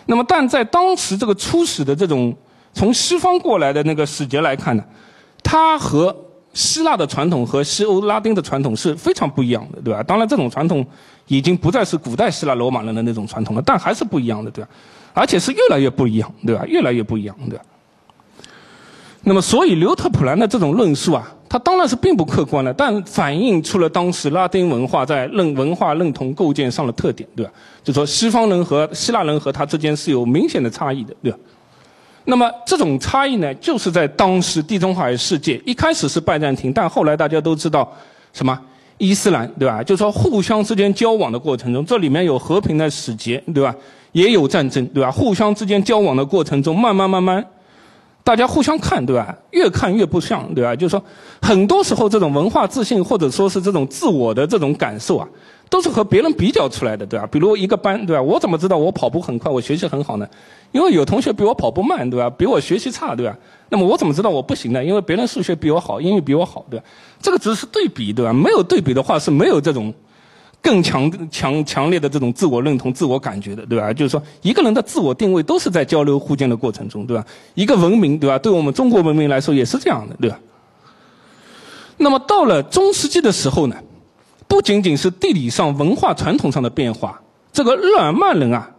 那么，但在当时这个初始的这种。从西方过来的那个使节来看呢，它和希腊的传统和西欧拉丁的传统是非常不一样的，对吧？当然，这种传统已经不再是古代希腊罗马人的那种传统了，但还是不一样的，对吧？而且是越来越不一样，对吧？越来越不一样，对吧？那么，所以刘特普兰的这种论述啊，它当然是并不客观的，但反映出了当时拉丁文化在认文化认同构建上的特点，对吧？就说西方人和希腊人和他之间是有明显的差异的，对吧？那么这种差异呢，就是在当时地中海世界一开始是拜占庭，但后来大家都知道什么伊斯兰，对吧？就说互相之间交往的过程中，这里面有和平的使节，对吧？也有战争，对吧？互相之间交往的过程中，慢慢慢慢，大家互相看，对吧？越看越不像，对吧？就是说，很多时候这种文化自信或者说是这种自我的这种感受啊。都是和别人比较出来的，对吧？比如一个班，对吧？我怎么知道我跑步很快，我学习很好呢？因为有同学比我跑步慢，对吧？比我学习差，对吧？那么我怎么知道我不行呢？因为别人数学比我好，英语比我好，对吧？这个只是对比，对吧？没有对比的话是没有这种更强强强烈的这种自我认同、自我感觉的，对吧？就是说，一个人的自我定位都是在交流互鉴的过程中，对吧？一个文明，对吧？对我们中国文明来说也是这样的，对吧？那么到了中世纪的时候呢？不仅仅是地理上、文化传统上的变化，这个日耳曼人啊，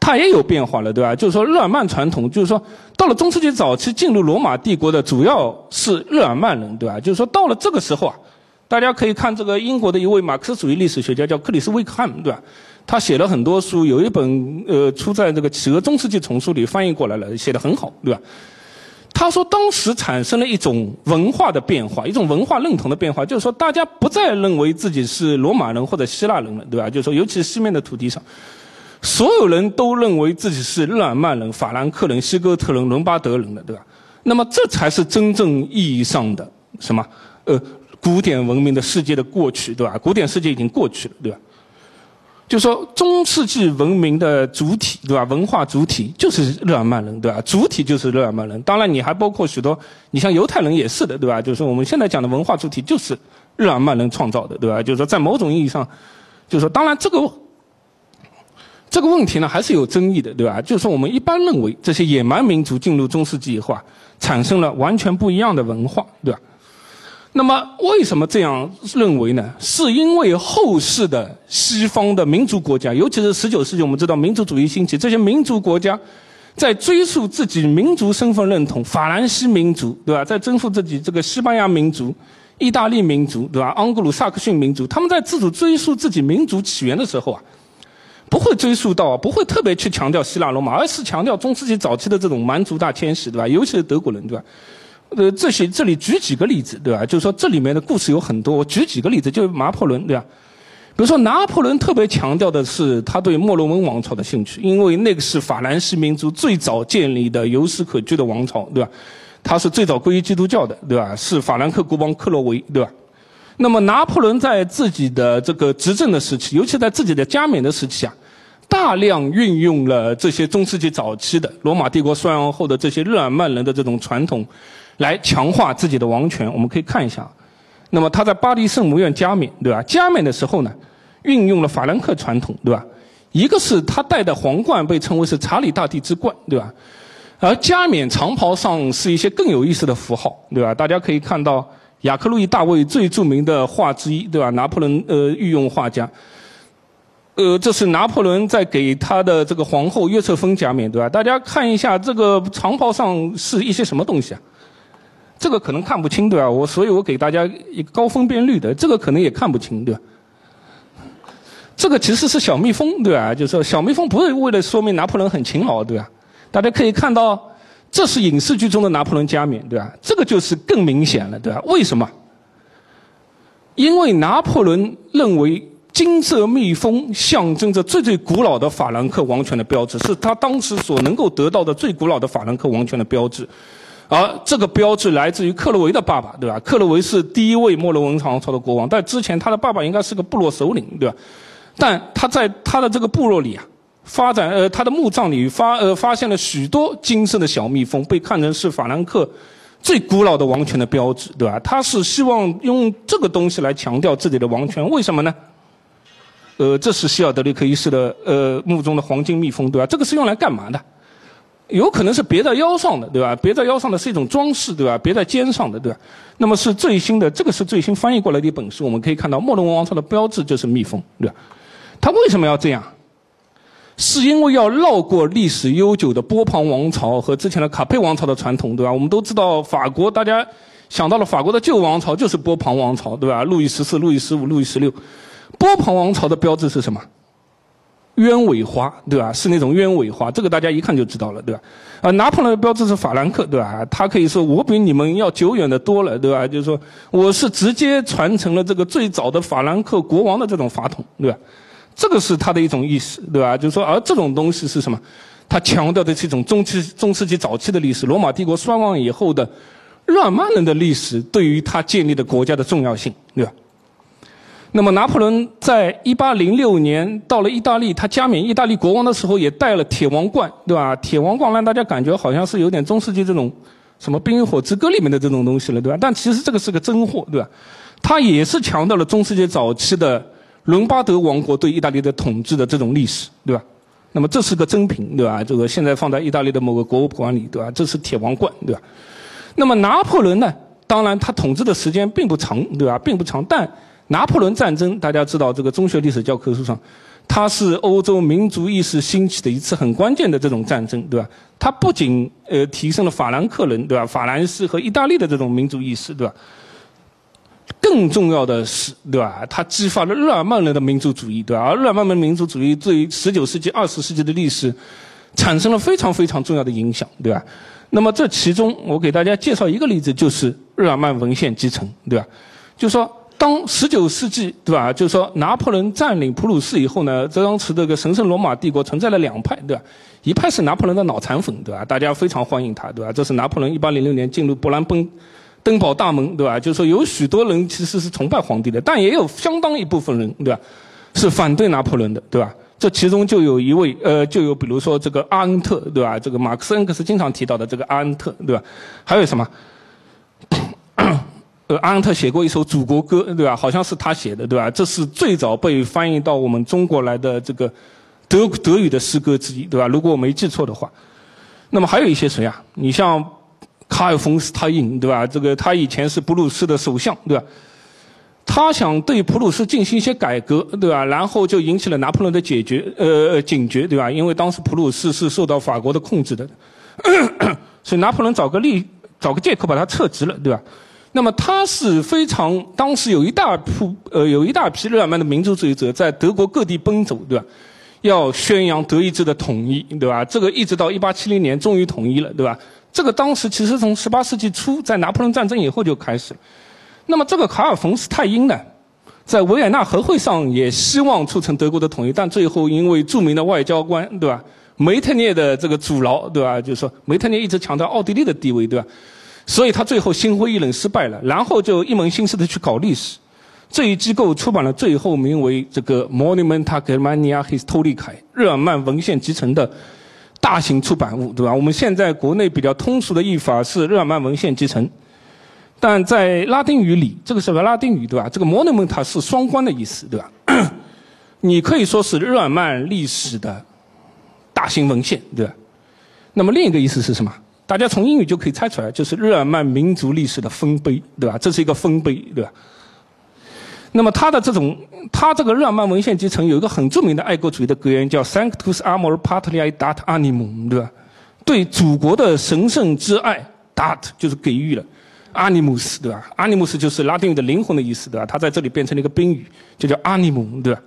他也有变化了，对吧？就是说，日耳曼传统，就是说，到了中世纪早期进入罗马帝国的主要是日耳曼人，对吧？就是说，到了这个时候啊，大家可以看这个英国的一位马克思主义历史学家叫克里斯·威克汉姆，对吧？他写了很多书，有一本呃出在这个《企鹅中世纪丛书》里翻译过来了，写得很好，对吧？他说，当时产生了一种文化的变化，一种文化认同的变化，就是说，大家不再认为自己是罗马人或者希腊人了，对吧？就是说，尤其是西面的土地上，所有人都认为自己是日耳曼人、法兰克人、西哥特人、伦巴德人的，对吧？那么，这才是真正意义上的什么？呃，古典文明的世界的过去，对吧？古典世界已经过去了，对吧？就说中世纪文明的主体，对吧？文化主体就是日耳曼人，对吧？主体就是日耳曼人。当然，你还包括许多，你像犹太人也是的，对吧？就是我们现在讲的文化主体就是日耳曼人创造的，对吧？就是说，在某种意义上，就是说，当然这个这个问题呢，还是有争议的，对吧？就是说，我们一般认为这些野蛮民族进入中世纪以后啊，产生了完全不一样的文化，对吧？那么为什么这样认为呢？是因为后世的西方的民族国家，尤其是十九世纪，我们知道民族主义兴起，这些民族国家在追溯自己民族身份认同，法兰西民族，对吧？在征服自己这个西班牙民族、意大利民族，对吧？盎格鲁撒克逊民族，他们在自主追溯自己民族起源的时候啊，不会追溯到，不会特别去强调希腊罗马，而是强调中世纪早期的这种蛮族大迁徙，对吧？尤其是德国人，对吧？呃，这些这里举几个例子，对吧？就是说这里面的故事有很多，我举几个例子，就是拿破仑，对吧？比如说拿破仑特别强调的是他对莫罗文王朝的兴趣，因为那个是法兰西民族最早建立的有史可据的王朝，对吧？他是最早皈依基督教的，对吧？是法兰克国王克洛维，对吧？那么拿破仑在自己的这个执政的时期，尤其在自己的加冕的时期啊，大量运用了这些中世纪早期的罗马帝国衰亡后的这些日耳曼人的这种传统，来强化自己的王权。我们可以看一下，那么他在巴黎圣母院加冕，对吧？加冕的时候呢，运用了法兰克传统，对吧？一个是他戴的皇冠被称为是查理大帝之冠，对吧？而加冕长袍上是一些更有意思的符号，对吧？大家可以看到雅克路易大卫最著名的画之一，对吧？拿破仑呃御用画家，呃，这是拿破仑在给他的这个皇后约瑟芬加冕，对吧？大家看一下这个长袍上是一些什么东西啊？这个可能看不清，对吧？我所以我给大家一个高分辨率的，这个可能也看不清，对吧？这个其实是小蜜蜂，对吧？就是说小蜜蜂不是为了说明拿破仑很勤劳，对吧？大家可以看到，这是影视剧中的拿破仑加冕，对吧？这个就是更明显了，对吧？为什么？因为拿破仑认为金色蜜蜂象征着最最古老的法兰克王权的标志，是他当时所能够得到的最古老的法兰克王权的标志。而这个标志来自于克洛维的爸爸，对吧？克洛维是第一位莫洛文王朝的国王，但之前他的爸爸应该是个部落首领，对吧？但他在他的这个部落里啊，发展呃他的墓葬里发呃发现了许多金色的小蜜蜂，被看成是法兰克最古老的王权的标志，对吧？他是希望用这个东西来强调自己的王权，为什么呢？呃，这是希尔德里克一世的呃墓中的黄金蜜蜂，对吧？这个是用来干嘛的？有可能是别在腰上的，对吧？别在腰上的是一种装饰，对吧？别在肩上的，对吧？那么是最新的，这个是最新翻译过来的一本书，我们可以看到莫伦王朝的标志就是蜜蜂，对吧？他为什么要这样？是因为要绕过历史悠久的波旁王朝和之前的卡佩王朝的传统，对吧？我们都知道法国，大家想到了法国的旧王朝就是波旁王朝，对吧？路易十四、路易十五、路易十六，波旁王朝的标志是什么？鸢尾花，对吧？是那种鸢尾花，这个大家一看就知道了，对吧？啊，拿破仑的标志是法兰克，对吧？他可以说我比你们要久远的多了，对吧？就是说我是直接传承了这个最早的法兰克国王的这种法统，对吧？这个是他的一种意思，对吧？就是说，而这种东西是什么？他强调的是一种中期、中世纪早期的历史，罗马帝国衰亡以后的日耳曼人的历史对于他建立的国家的重要性，对吧？那么，拿破仑在1806年到了意大利，他加冕意大利国王的时候，也戴了铁王冠，对吧？铁王冠让大家感觉好像是有点中世纪这种什么《冰与火之歌》里面的这种东西了，对吧？但其实这个是个真货，对吧？他也是强调了中世纪早期的。伦巴德王国对意大利的统治的这种历史，对吧？那么这是个真品，对吧？这个现在放在意大利的某个国物馆里，对吧？这是铁王冠，对吧？那么拿破仑呢？当然他统治的时间并不长，对吧？并不长。但拿破仑战争，大家知道，这个中学历史教科书上，它是欧洲民族意识兴起的一次很关键的这种战争，对吧？它不仅呃提升了法兰克人，对吧？法兰西和意大利的这种民族意识，对吧？更重要的是，对吧？它激发了日耳曼人的民族主义，对吧？而日耳曼人民族主义对十九世纪、二十世纪的历史产生了非常非常重要的影响，对吧？那么这其中，我给大家介绍一个例子，就是日耳曼文献集成，对吧？就说当十九世纪，对吧？就是说拿破仑占领普鲁士以后呢，这当时这个神圣罗马帝国存在了两派，对吧？一派是拿破仑的脑残粉，对吧？大家非常欢迎他，对吧？这是拿破仑一八零六年进入勃兰登。登堡大门，对吧？就是说有许多人其实是崇拜皇帝的，但也有相当一部分人，对吧？是反对拿破仑的，对吧？这其中就有一位，呃，就有比如说这个阿恩特，对吧？这个马克思恩格斯经常提到的这个阿恩特，对吧？还有什么？呃，阿恩特写过一首祖国歌，对吧？好像是他写的，对吧？这是最早被翻译到我们中国来的这个德德语的诗歌之一，对吧？如果我没记错的话。那么还有一些谁啊？你像。卡尔冯斯泰因，对吧？这个他以前是普鲁士的首相，对吧？他想对普鲁士进行一些改革，对吧？然后就引起了拿破仑的解决，呃，警觉，对吧？因为当时普鲁士是受到法国的控制的，所以拿破仑找个例，找个借口把他撤职了，对吧？那么他是非常，当时有一大批，呃，有一大批日耳曼的民族主义者在德国各地奔走，对吧？要宣扬德意志的统一，对吧？这个一直到一八七零年终于统一了，对吧？这个当时其实从十八世纪初，在拿破仑战争以后就开始。那么这个卡尔冯斯泰因呢，在维也纳和会上也希望促成德国的统一，但最后因为著名的外交官对吧，梅特涅的这个阻挠对吧，就是说梅特涅一直强调奥地利的地位对吧，所以他最后心灰意冷失败了，然后就一门心思的去搞历史。这一机构出版了最后名为这个《Monumenta Germania Historica》日耳曼文献集成的大型出版物，对吧？我们现在国内比较通俗的译法是日耳曼文献集成，但在拉丁语里，这个是个拉丁语，对吧？这个 Monumenta 是双关的意思，对吧？你可以说是日耳曼历史的大型文献，对吧？那么另一个意思是什么？大家从英语就可以猜出来，就是日耳曼民族历史的丰碑，对吧？这是一个丰碑，对吧？那么他的这种，他这个日耳曼文献集成有一个很著名的爱国主义的格言，叫 “Sanctus Amor Patriae Dat Animum”，对吧？对祖国的神圣之爱，Dat 就是给予了，Animus，对吧？Animus 就是拉丁语的灵魂的意思，对吧？它在这里变成了一个宾语，就叫 Animum，对吧？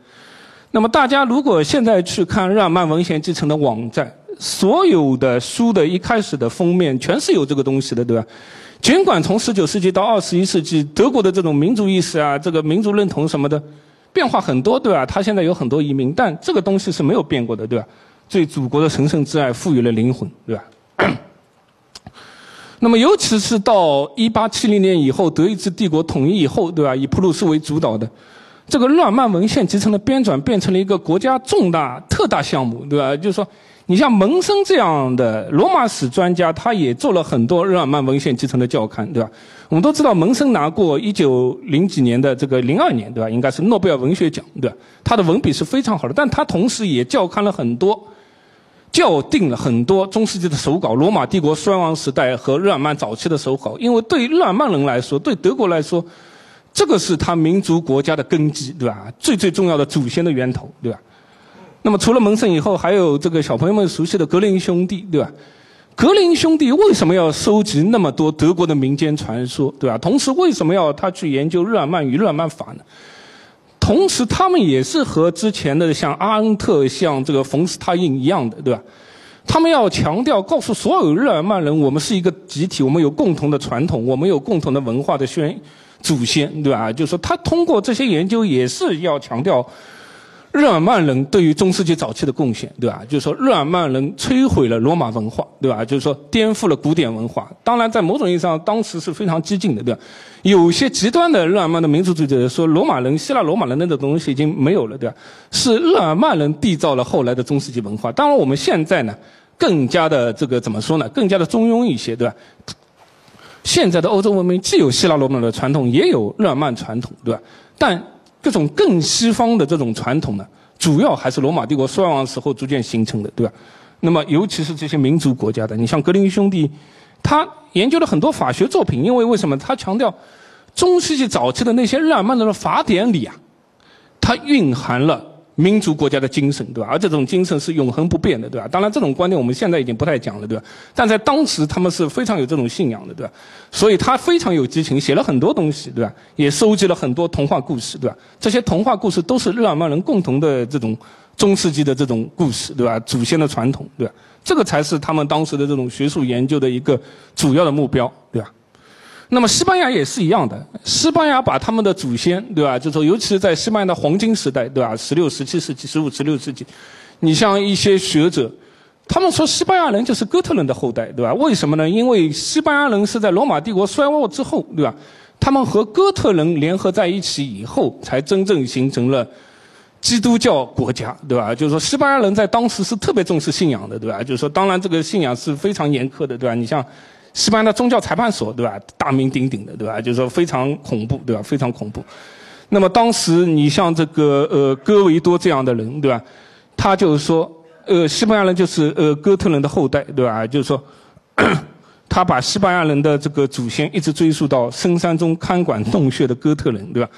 那么大家如果现在去看日耳曼文献集成的网站，所有的书的一开始的封面全是有这个东西的，对吧？尽管从十九世纪到二十一世纪，德国的这种民族意识啊，这个民族认同什么的，变化很多，对吧？他现在有很多移民，但这个东西是没有变过的，对吧？对祖国的神圣之爱赋予了灵魂，对吧？那么，尤其是到一八七零年以后，德意志帝国统一以后，对吧？以普鲁士为主导的这个日耳曼文献集成的编纂，变成了一个国家重大特大项目，对吧？就是说。你像蒙森这样的罗马史专家，他也做了很多日耳曼文献集成的教刊，对吧？我们都知道蒙森拿过一九零几年的这个零二年，对吧？应该是诺贝尔文学奖，对吧？他的文笔是非常好的，但他同时也校刊了很多，校订了很多中世纪的手稿，罗马帝国衰亡时代和日耳曼早期的手稿。因为对日耳曼人来说，对德国来说，这个是他民族国家的根基，对吧？最最重要的祖先的源头，对吧？那么除了蒙森以后，还有这个小朋友们熟悉的格林兄弟，对吧？格林兄弟为什么要收集那么多德国的民间传说，对吧？同时为什么要他去研究日耳曼与日耳曼法呢？同时他们也是和之前的像阿恩特、像这个冯斯塔因一样的，对吧？他们要强调告诉所有日耳曼人，我们是一个集体，我们有共同的传统，我们有共同的文化的宣祖先，对吧？就是说他通过这些研究也是要强调。日耳曼人对于中世纪早期的贡献，对吧？就是说，日耳曼人摧毁了罗马文化，对吧？就是说，颠覆了古典文化。当然，在某种意义上，当时是非常激进的，对吧？有些极端的日耳曼的民族主义者说，罗马人、希腊罗马人那种东西已经没有了，对吧？是日耳曼人缔造了后来的中世纪文化。当然，我们现在呢，更加的这个怎么说呢？更加的中庸一些，对吧？现在的欧洲文明既有希腊罗马的传统，也有日耳曼传统，对吧？但这种更西方的这种传统呢，主要还是罗马帝国衰亡时候逐渐形成的，对吧？那么，尤其是这些民族国家的，你像格林兄弟，他研究了很多法学作品，因为为什么？他强调中世纪早期的那些日耳曼人的法典里啊，它蕴含了。民族国家的精神，对吧？而这种精神是永恒不变的，对吧？当然，这种观念我们现在已经不太讲了，对吧？但在当时，他们是非常有这种信仰的，对吧？所以他非常有激情，写了很多东西，对吧？也收集了很多童话故事，对吧？这些童话故事都是日耳曼人共同的这种中世纪的这种故事，对吧？祖先的传统，对吧？这个才是他们当时的这种学术研究的一个主要的目标，对吧？那么西班牙也是一样的，西班牙把他们的祖先，对吧？就说，尤其是在西班牙的黄金时代，对吧？十六、十七世纪、十五、十六世纪，你像一些学者，他们说西班牙人就是哥特人的后代，对吧？为什么呢？因为西班牙人是在罗马帝国衰落之后，对吧？他们和哥特人联合在一起以后，才真正形成了基督教国家，对吧？就是说，西班牙人在当时是特别重视信仰的，对吧？就是说，当然这个信仰是非常严苛的，对吧？你像。西班牙的宗教裁判所，对吧？大名鼎鼎的，对吧？就是说非常恐怖，对吧？非常恐怖。那么当时你像这个呃戈维多这样的人，对吧？他就是说，呃，西班牙人就是呃哥特人的后代，对吧？就是说，他把西班牙人的这个祖先一直追溯到深山中看管洞穴的哥特人，对吧？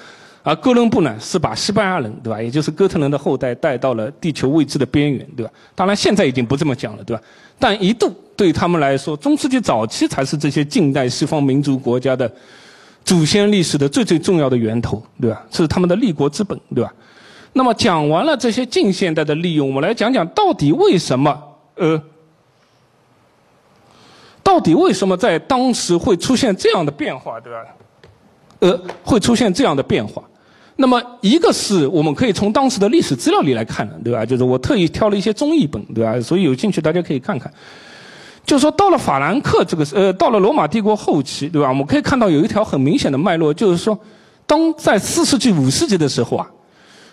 而哥伦布呢，是把西班牙人，对吧？也就是哥特人的后代带到了地球未知的边缘，对吧？当然现在已经不这么讲了，对吧？但一度。对他们来说，中世纪早期才是这些近代西方民族国家的祖先历史的最最重要的源头，对吧？是他们的立国之本，对吧？那么讲完了这些近现代的利用，我们来讲讲到底为什么呃，到底为什么在当时会出现这样的变化，对吧？呃，会出现这样的变化。那么一个是我们可以从当时的历史资料里来看的，对吧？就是我特意挑了一些中译本，对吧？所以有兴趣大家可以看看。就是说到了法兰克这个呃，到了罗马帝国后期，对吧？我们可以看到有一条很明显的脉络，就是说，当在四世纪、五世纪的时候啊，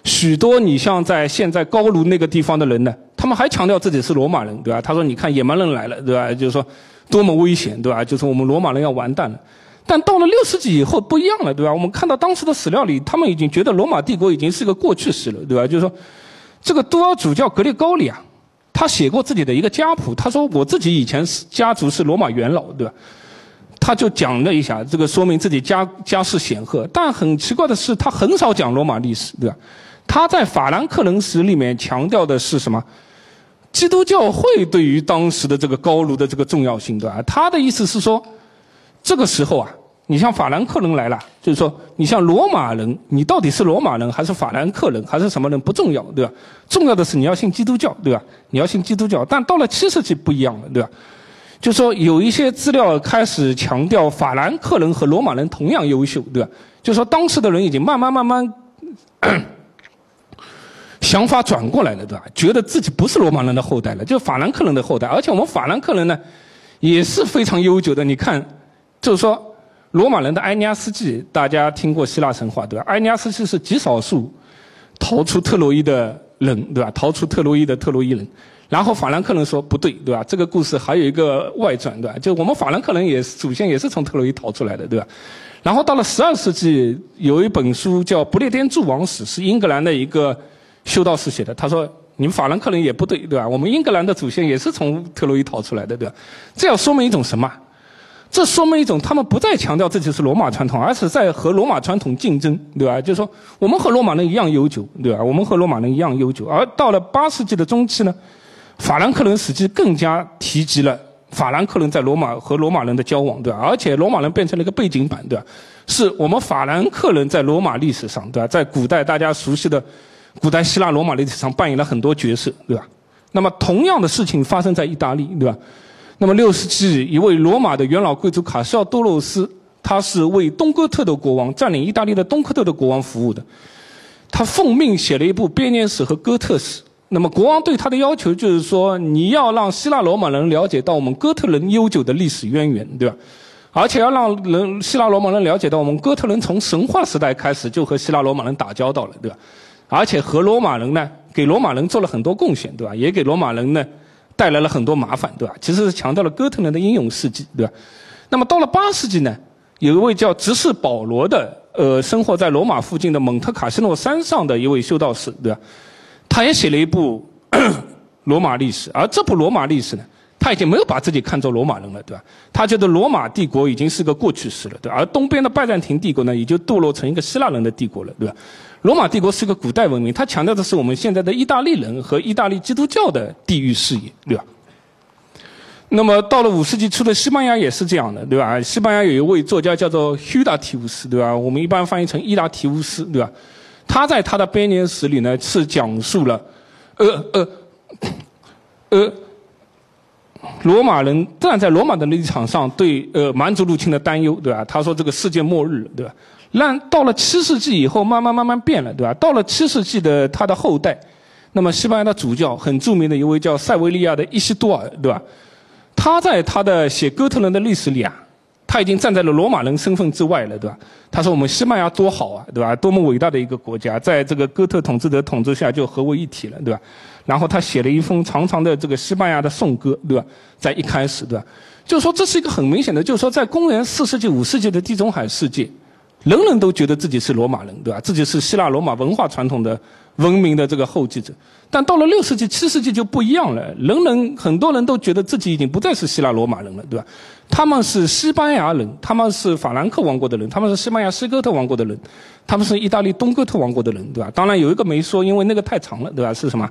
许多你像在现在高卢那个地方的人呢，他们还强调自己是罗马人，对吧？他说：“你看野蛮人来了，对吧？就是说多么危险，对吧？就是我们罗马人要完蛋了。”但到了六世纪以后不一样了，对吧？我们看到当时的史料里，他们已经觉得罗马帝国已经是个过去式了，对吧？就是说，这个多尔主教格列高里啊，他写过自己的一个家谱，他说我自己以前是家族是罗马元老，对吧？他就讲了一下，这个说明自己家家世显赫。但很奇怪的是，他很少讲罗马历史，对吧？他在法兰克人史里面强调的是什么？基督教会对于当时的这个高卢的这个重要性，对吧？他的意思是说，这个时候啊，你像法兰克人来了，就是说，你像罗马人，你到底是罗马人还是法兰克人还是什么人不重要，对吧？重要的是你要信基督教，对吧？你要信基督教。但到了七世纪不一样了，对吧？就说有一些资料开始强调法兰克人和罗马人同样优秀，对吧？就说当时的人已经慢慢慢慢想法转过来了，对吧？觉得自己不是罗马人的后代了，就是法兰克人的后代。而且我们法兰克人呢，也是非常悠久的。你看，就是说罗马人的埃尼阿斯纪，大家听过希腊神话，对吧？埃尼阿斯纪是极少数逃出特洛伊的人，对吧？逃出特洛伊的特洛伊人。然后法兰克人说不对，对吧？这个故事还有一个外传，对吧？就我们法兰克人也是祖先也是从特洛伊逃出来的，对吧？然后到了十二世纪，有一本书叫《不列颠诸王史》，是英格兰的一个修道士写的。他说你们法兰克人也不对，对吧？我们英格兰的祖先也是从特洛伊逃出来的，对吧？这要说明一种什么？这说明一种他们不再强调自己是罗马传统，而是在和罗马传统竞争，对吧？就是说我们和罗马人一样悠久，对吧？我们和罗马人一样悠久。而到了八世纪的中期呢？法兰克人史记更加提及了法兰克人在罗马和罗马人的交往，对吧？而且罗马人变成了一个背景板，对吧？是我们法兰克人在罗马历史上，对吧？在古代大家熟悉的古代希腊罗马历史上扮演了很多角色，对吧？那么同样的事情发生在意大利，对吧？那么六世纪一位罗马的元老贵族卡西奥多洛斯，他是为东哥特的国王占领意大利的东哥特的国王服务的，他奉命写了一部编年史和哥特史。那么国王对他的要求就是说，你要让希腊罗马人了解到我们哥特人悠久的历史渊源，对吧？而且要让人希腊罗马人了解到我们哥特人从神话时代开始就和希腊罗马人打交道了，对吧？而且和罗马人呢，给罗马人做了很多贡献，对吧？也给罗马人呢带来了很多麻烦，对吧？其实是强调了哥特人的英勇事迹，对吧？那么到了八世纪呢，有一位叫执事保罗的，呃，生活在罗马附近的蒙特卡西诺山上的一位修道士，对吧？他也写了一部 罗马历史，而这部罗马历史呢，他已经没有把自己看作罗马人了，对吧？他觉得罗马帝国已经是个过去式了，对吧？而东边的拜占庭帝国呢，也就堕落成一个希腊人的帝国了，对吧？罗马帝国是个古代文明，它强调的是我们现在的意大利人和意大利基督教的地域视野，对吧？那么到了五世纪初的西班牙也是这样的，对吧？西班牙有一位作家叫做휴达提乌斯，对吧？我们一般翻译成伊达提乌斯，对吧？他在他的编年史里呢，是讲述了，呃呃，呃，罗马人站在罗马的立场上对呃蛮族入侵的担忧，对吧？他说这个世界末日，对吧？那到了七世纪以后，慢慢慢慢变了，对吧？到了七世纪的他的后代，那么西班牙的主教很著名的一位叫塞维利亚的伊西多尔，对吧？他在他的写哥特人的历史里啊。他已经站在了罗马人身份之外了，对吧？他说我们西班牙多好啊，对吧？多么伟大的一个国家，在这个哥特统治者统治下就合为一体了，对吧？然后他写了一封长长的这个西班牙的颂歌，对吧？在一开始，对吧？就是说这是一个很明显的，就是说在公元四世纪、五世纪的地中海世界，人人都觉得自己是罗马人，对吧？自己是希腊罗马文化传统的。文明的这个后继者，但到了六世纪、七世纪就不一样了。人人很多人都觉得自己已经不再是希腊罗马人了，对吧？他们是西班牙人，他们是法兰克王国的人，他们是西班牙西哥特王国的人，他们是意大利东哥特王国的人，对吧？当然有一个没说，因为那个太长了，对吧？是什么？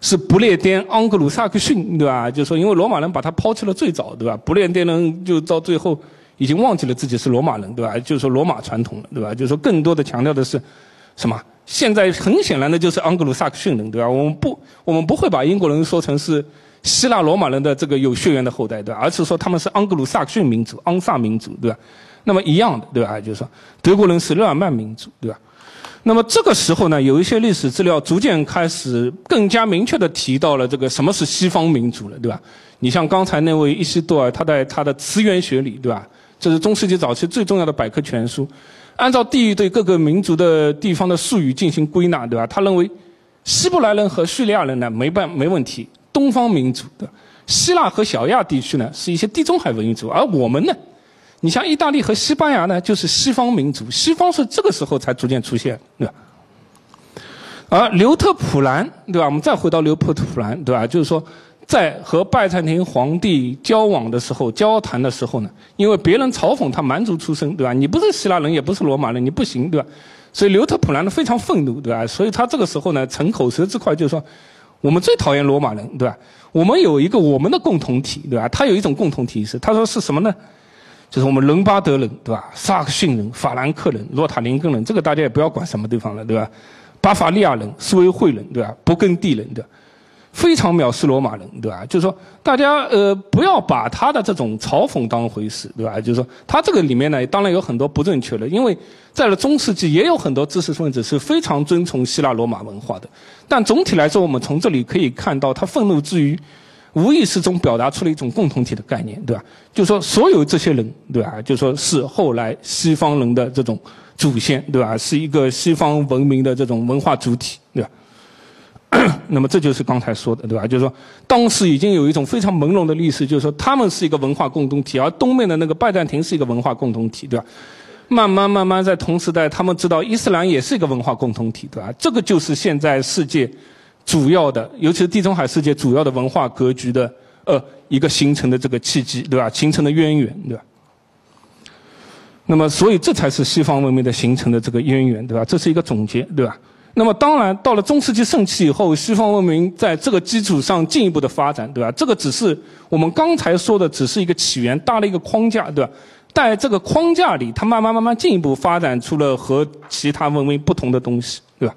是不列颠盎格鲁撒克逊，对吧？就说因为罗马人把他抛弃了最早，对吧？不列颠人就到最后已经忘记了自己是罗马人，对吧？就是说罗马传统了，对吧？就是说更多的强调的是什么？现在很显然的就是盎格鲁撒克逊人，对吧？我们不，我们不会把英国人说成是希腊罗马人的这个有血缘的后代，对吧？而是说他们是盎格鲁撒克逊民族、盎萨民族，对吧？那么一样的，对吧？就是说德国人是日耳曼民族，对吧？那么这个时候呢，有一些历史资料逐渐开始更加明确的提到了这个什么是西方民族了，对吧？你像刚才那位伊西多尔，他在他的词源学里，对吧？这是中世纪早期最重要的百科全书。按照地域对各个民族的地方的术语进行归纳，对吧？他认为希伯来人和叙利亚人呢没办没问题，东方民族的希腊和小亚地区呢是一些地中海文明族，而我们呢，你像意大利和西班牙呢就是西方民族，西方是这个时候才逐渐出现，对吧？而刘特普兰，对吧？我们再回到刘特普兰，对吧？就是说。在和拜占庭皇帝交往的时候、交谈的时候呢，因为别人嘲讽他蛮族出身，对吧？你不是希腊人，也不是罗马人，你不行，对吧？所以刘特普兰呢非常愤怒，对吧？所以他这个时候呢，逞口舌之快，就是说，我们最讨厌罗马人，对吧？我们有一个我们的共同体，对吧？他有一种共同体是，他说是什么呢？就是我们伦巴德人，对吧？萨克逊人、法兰克人、洛塔林根人，这个大家也不要管什么地方了，对吧？巴伐利亚人、斯威惠人，对吧？勃艮第人，对吧？非常藐视罗马人，对吧？就是说，大家呃不要把他的这种嘲讽当回事，对吧？就是说，他这个里面呢，当然有很多不正确的，因为在了中世纪，也有很多知识分子是非常尊崇希腊罗马文化的。但总体来说，我们从这里可以看到，他愤怒之余，无意识中表达出了一种共同体的概念，对吧？就是说，所有这些人，对吧？就说是后来西方人的这种祖先，对吧？是一个西方文明的这种文化主体，对吧？那么这就是刚才说的，对吧？就是说，当时已经有一种非常朦胧的历史，就是说，他们是一个文化共同体，而东面的那个拜占庭是一个文化共同体，对吧？慢慢慢慢，在同时代，他们知道伊斯兰也是一个文化共同体，对吧？这个就是现在世界主要的，尤其是地中海世界主要的文化格局的呃一个形成的这个契机，对吧？形成的渊源，对吧？那么，所以这才是西方文明的形成的这个渊源，对吧？这是一个总结，对吧？那么当然，到了中世纪盛期以后，西方文明在这个基础上进一步的发展，对吧？这个只是我们刚才说的，只是一个起源，搭了一个框架，对吧？在这个框架里，它慢慢慢慢进一步发展出了和其他文明不同的东西，对吧？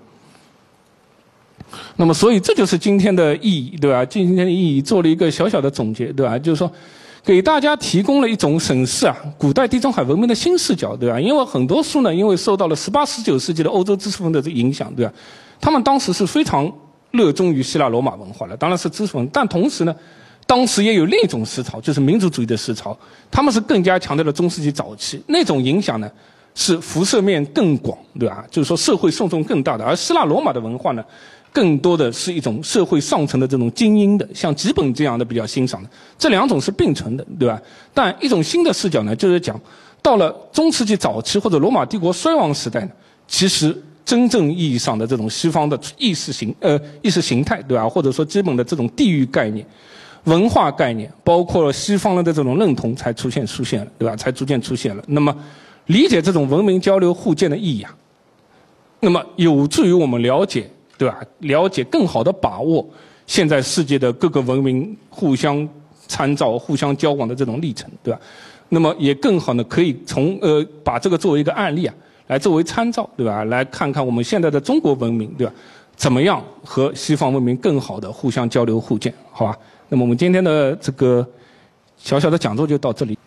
那么，所以这就是今天的意义，对吧？今天的意义做了一个小小的总结，对吧？就是说。给大家提供了一种审视啊，古代地中海文明的新视角，对吧？因为很多书呢，因为受到了十八、十九世纪的欧洲知识分子的影响，对吧？他们当时是非常热衷于希腊罗马文化的，当然是知识分子，但同时呢，当时也有另一种思潮，就是民族主义的思潮，他们是更加强调了中世纪早期那种影响呢，是辐射面更广，对吧？就是说社会受众更大的，而希腊罗马的文化呢？更多的是一种社会上层的这种精英的，像吉本这样的比较欣赏的，这两种是并存的，对吧？但一种新的视角呢，就是讲到了中世纪早期或者罗马帝国衰亡时代呢，其实真正意义上的这种西方的意识形呃意识形态，对吧？或者说基本的这种地域概念、文化概念，包括西方人的这种认同才出现出现了，对吧？才逐渐出现了。那么理解这种文明交流互鉴的意义啊，那么有助于我们了解。对吧？了解更好的把握现在世界的各个文明互相参照、互相交往的这种历程，对吧？那么也更好的可以从呃把这个作为一个案例啊，来作为参照，对吧？来看看我们现在的中国文明，对吧？怎么样和西方文明更好的互相交流互鉴，好吧？那么我们今天的这个小小的讲座就到这里。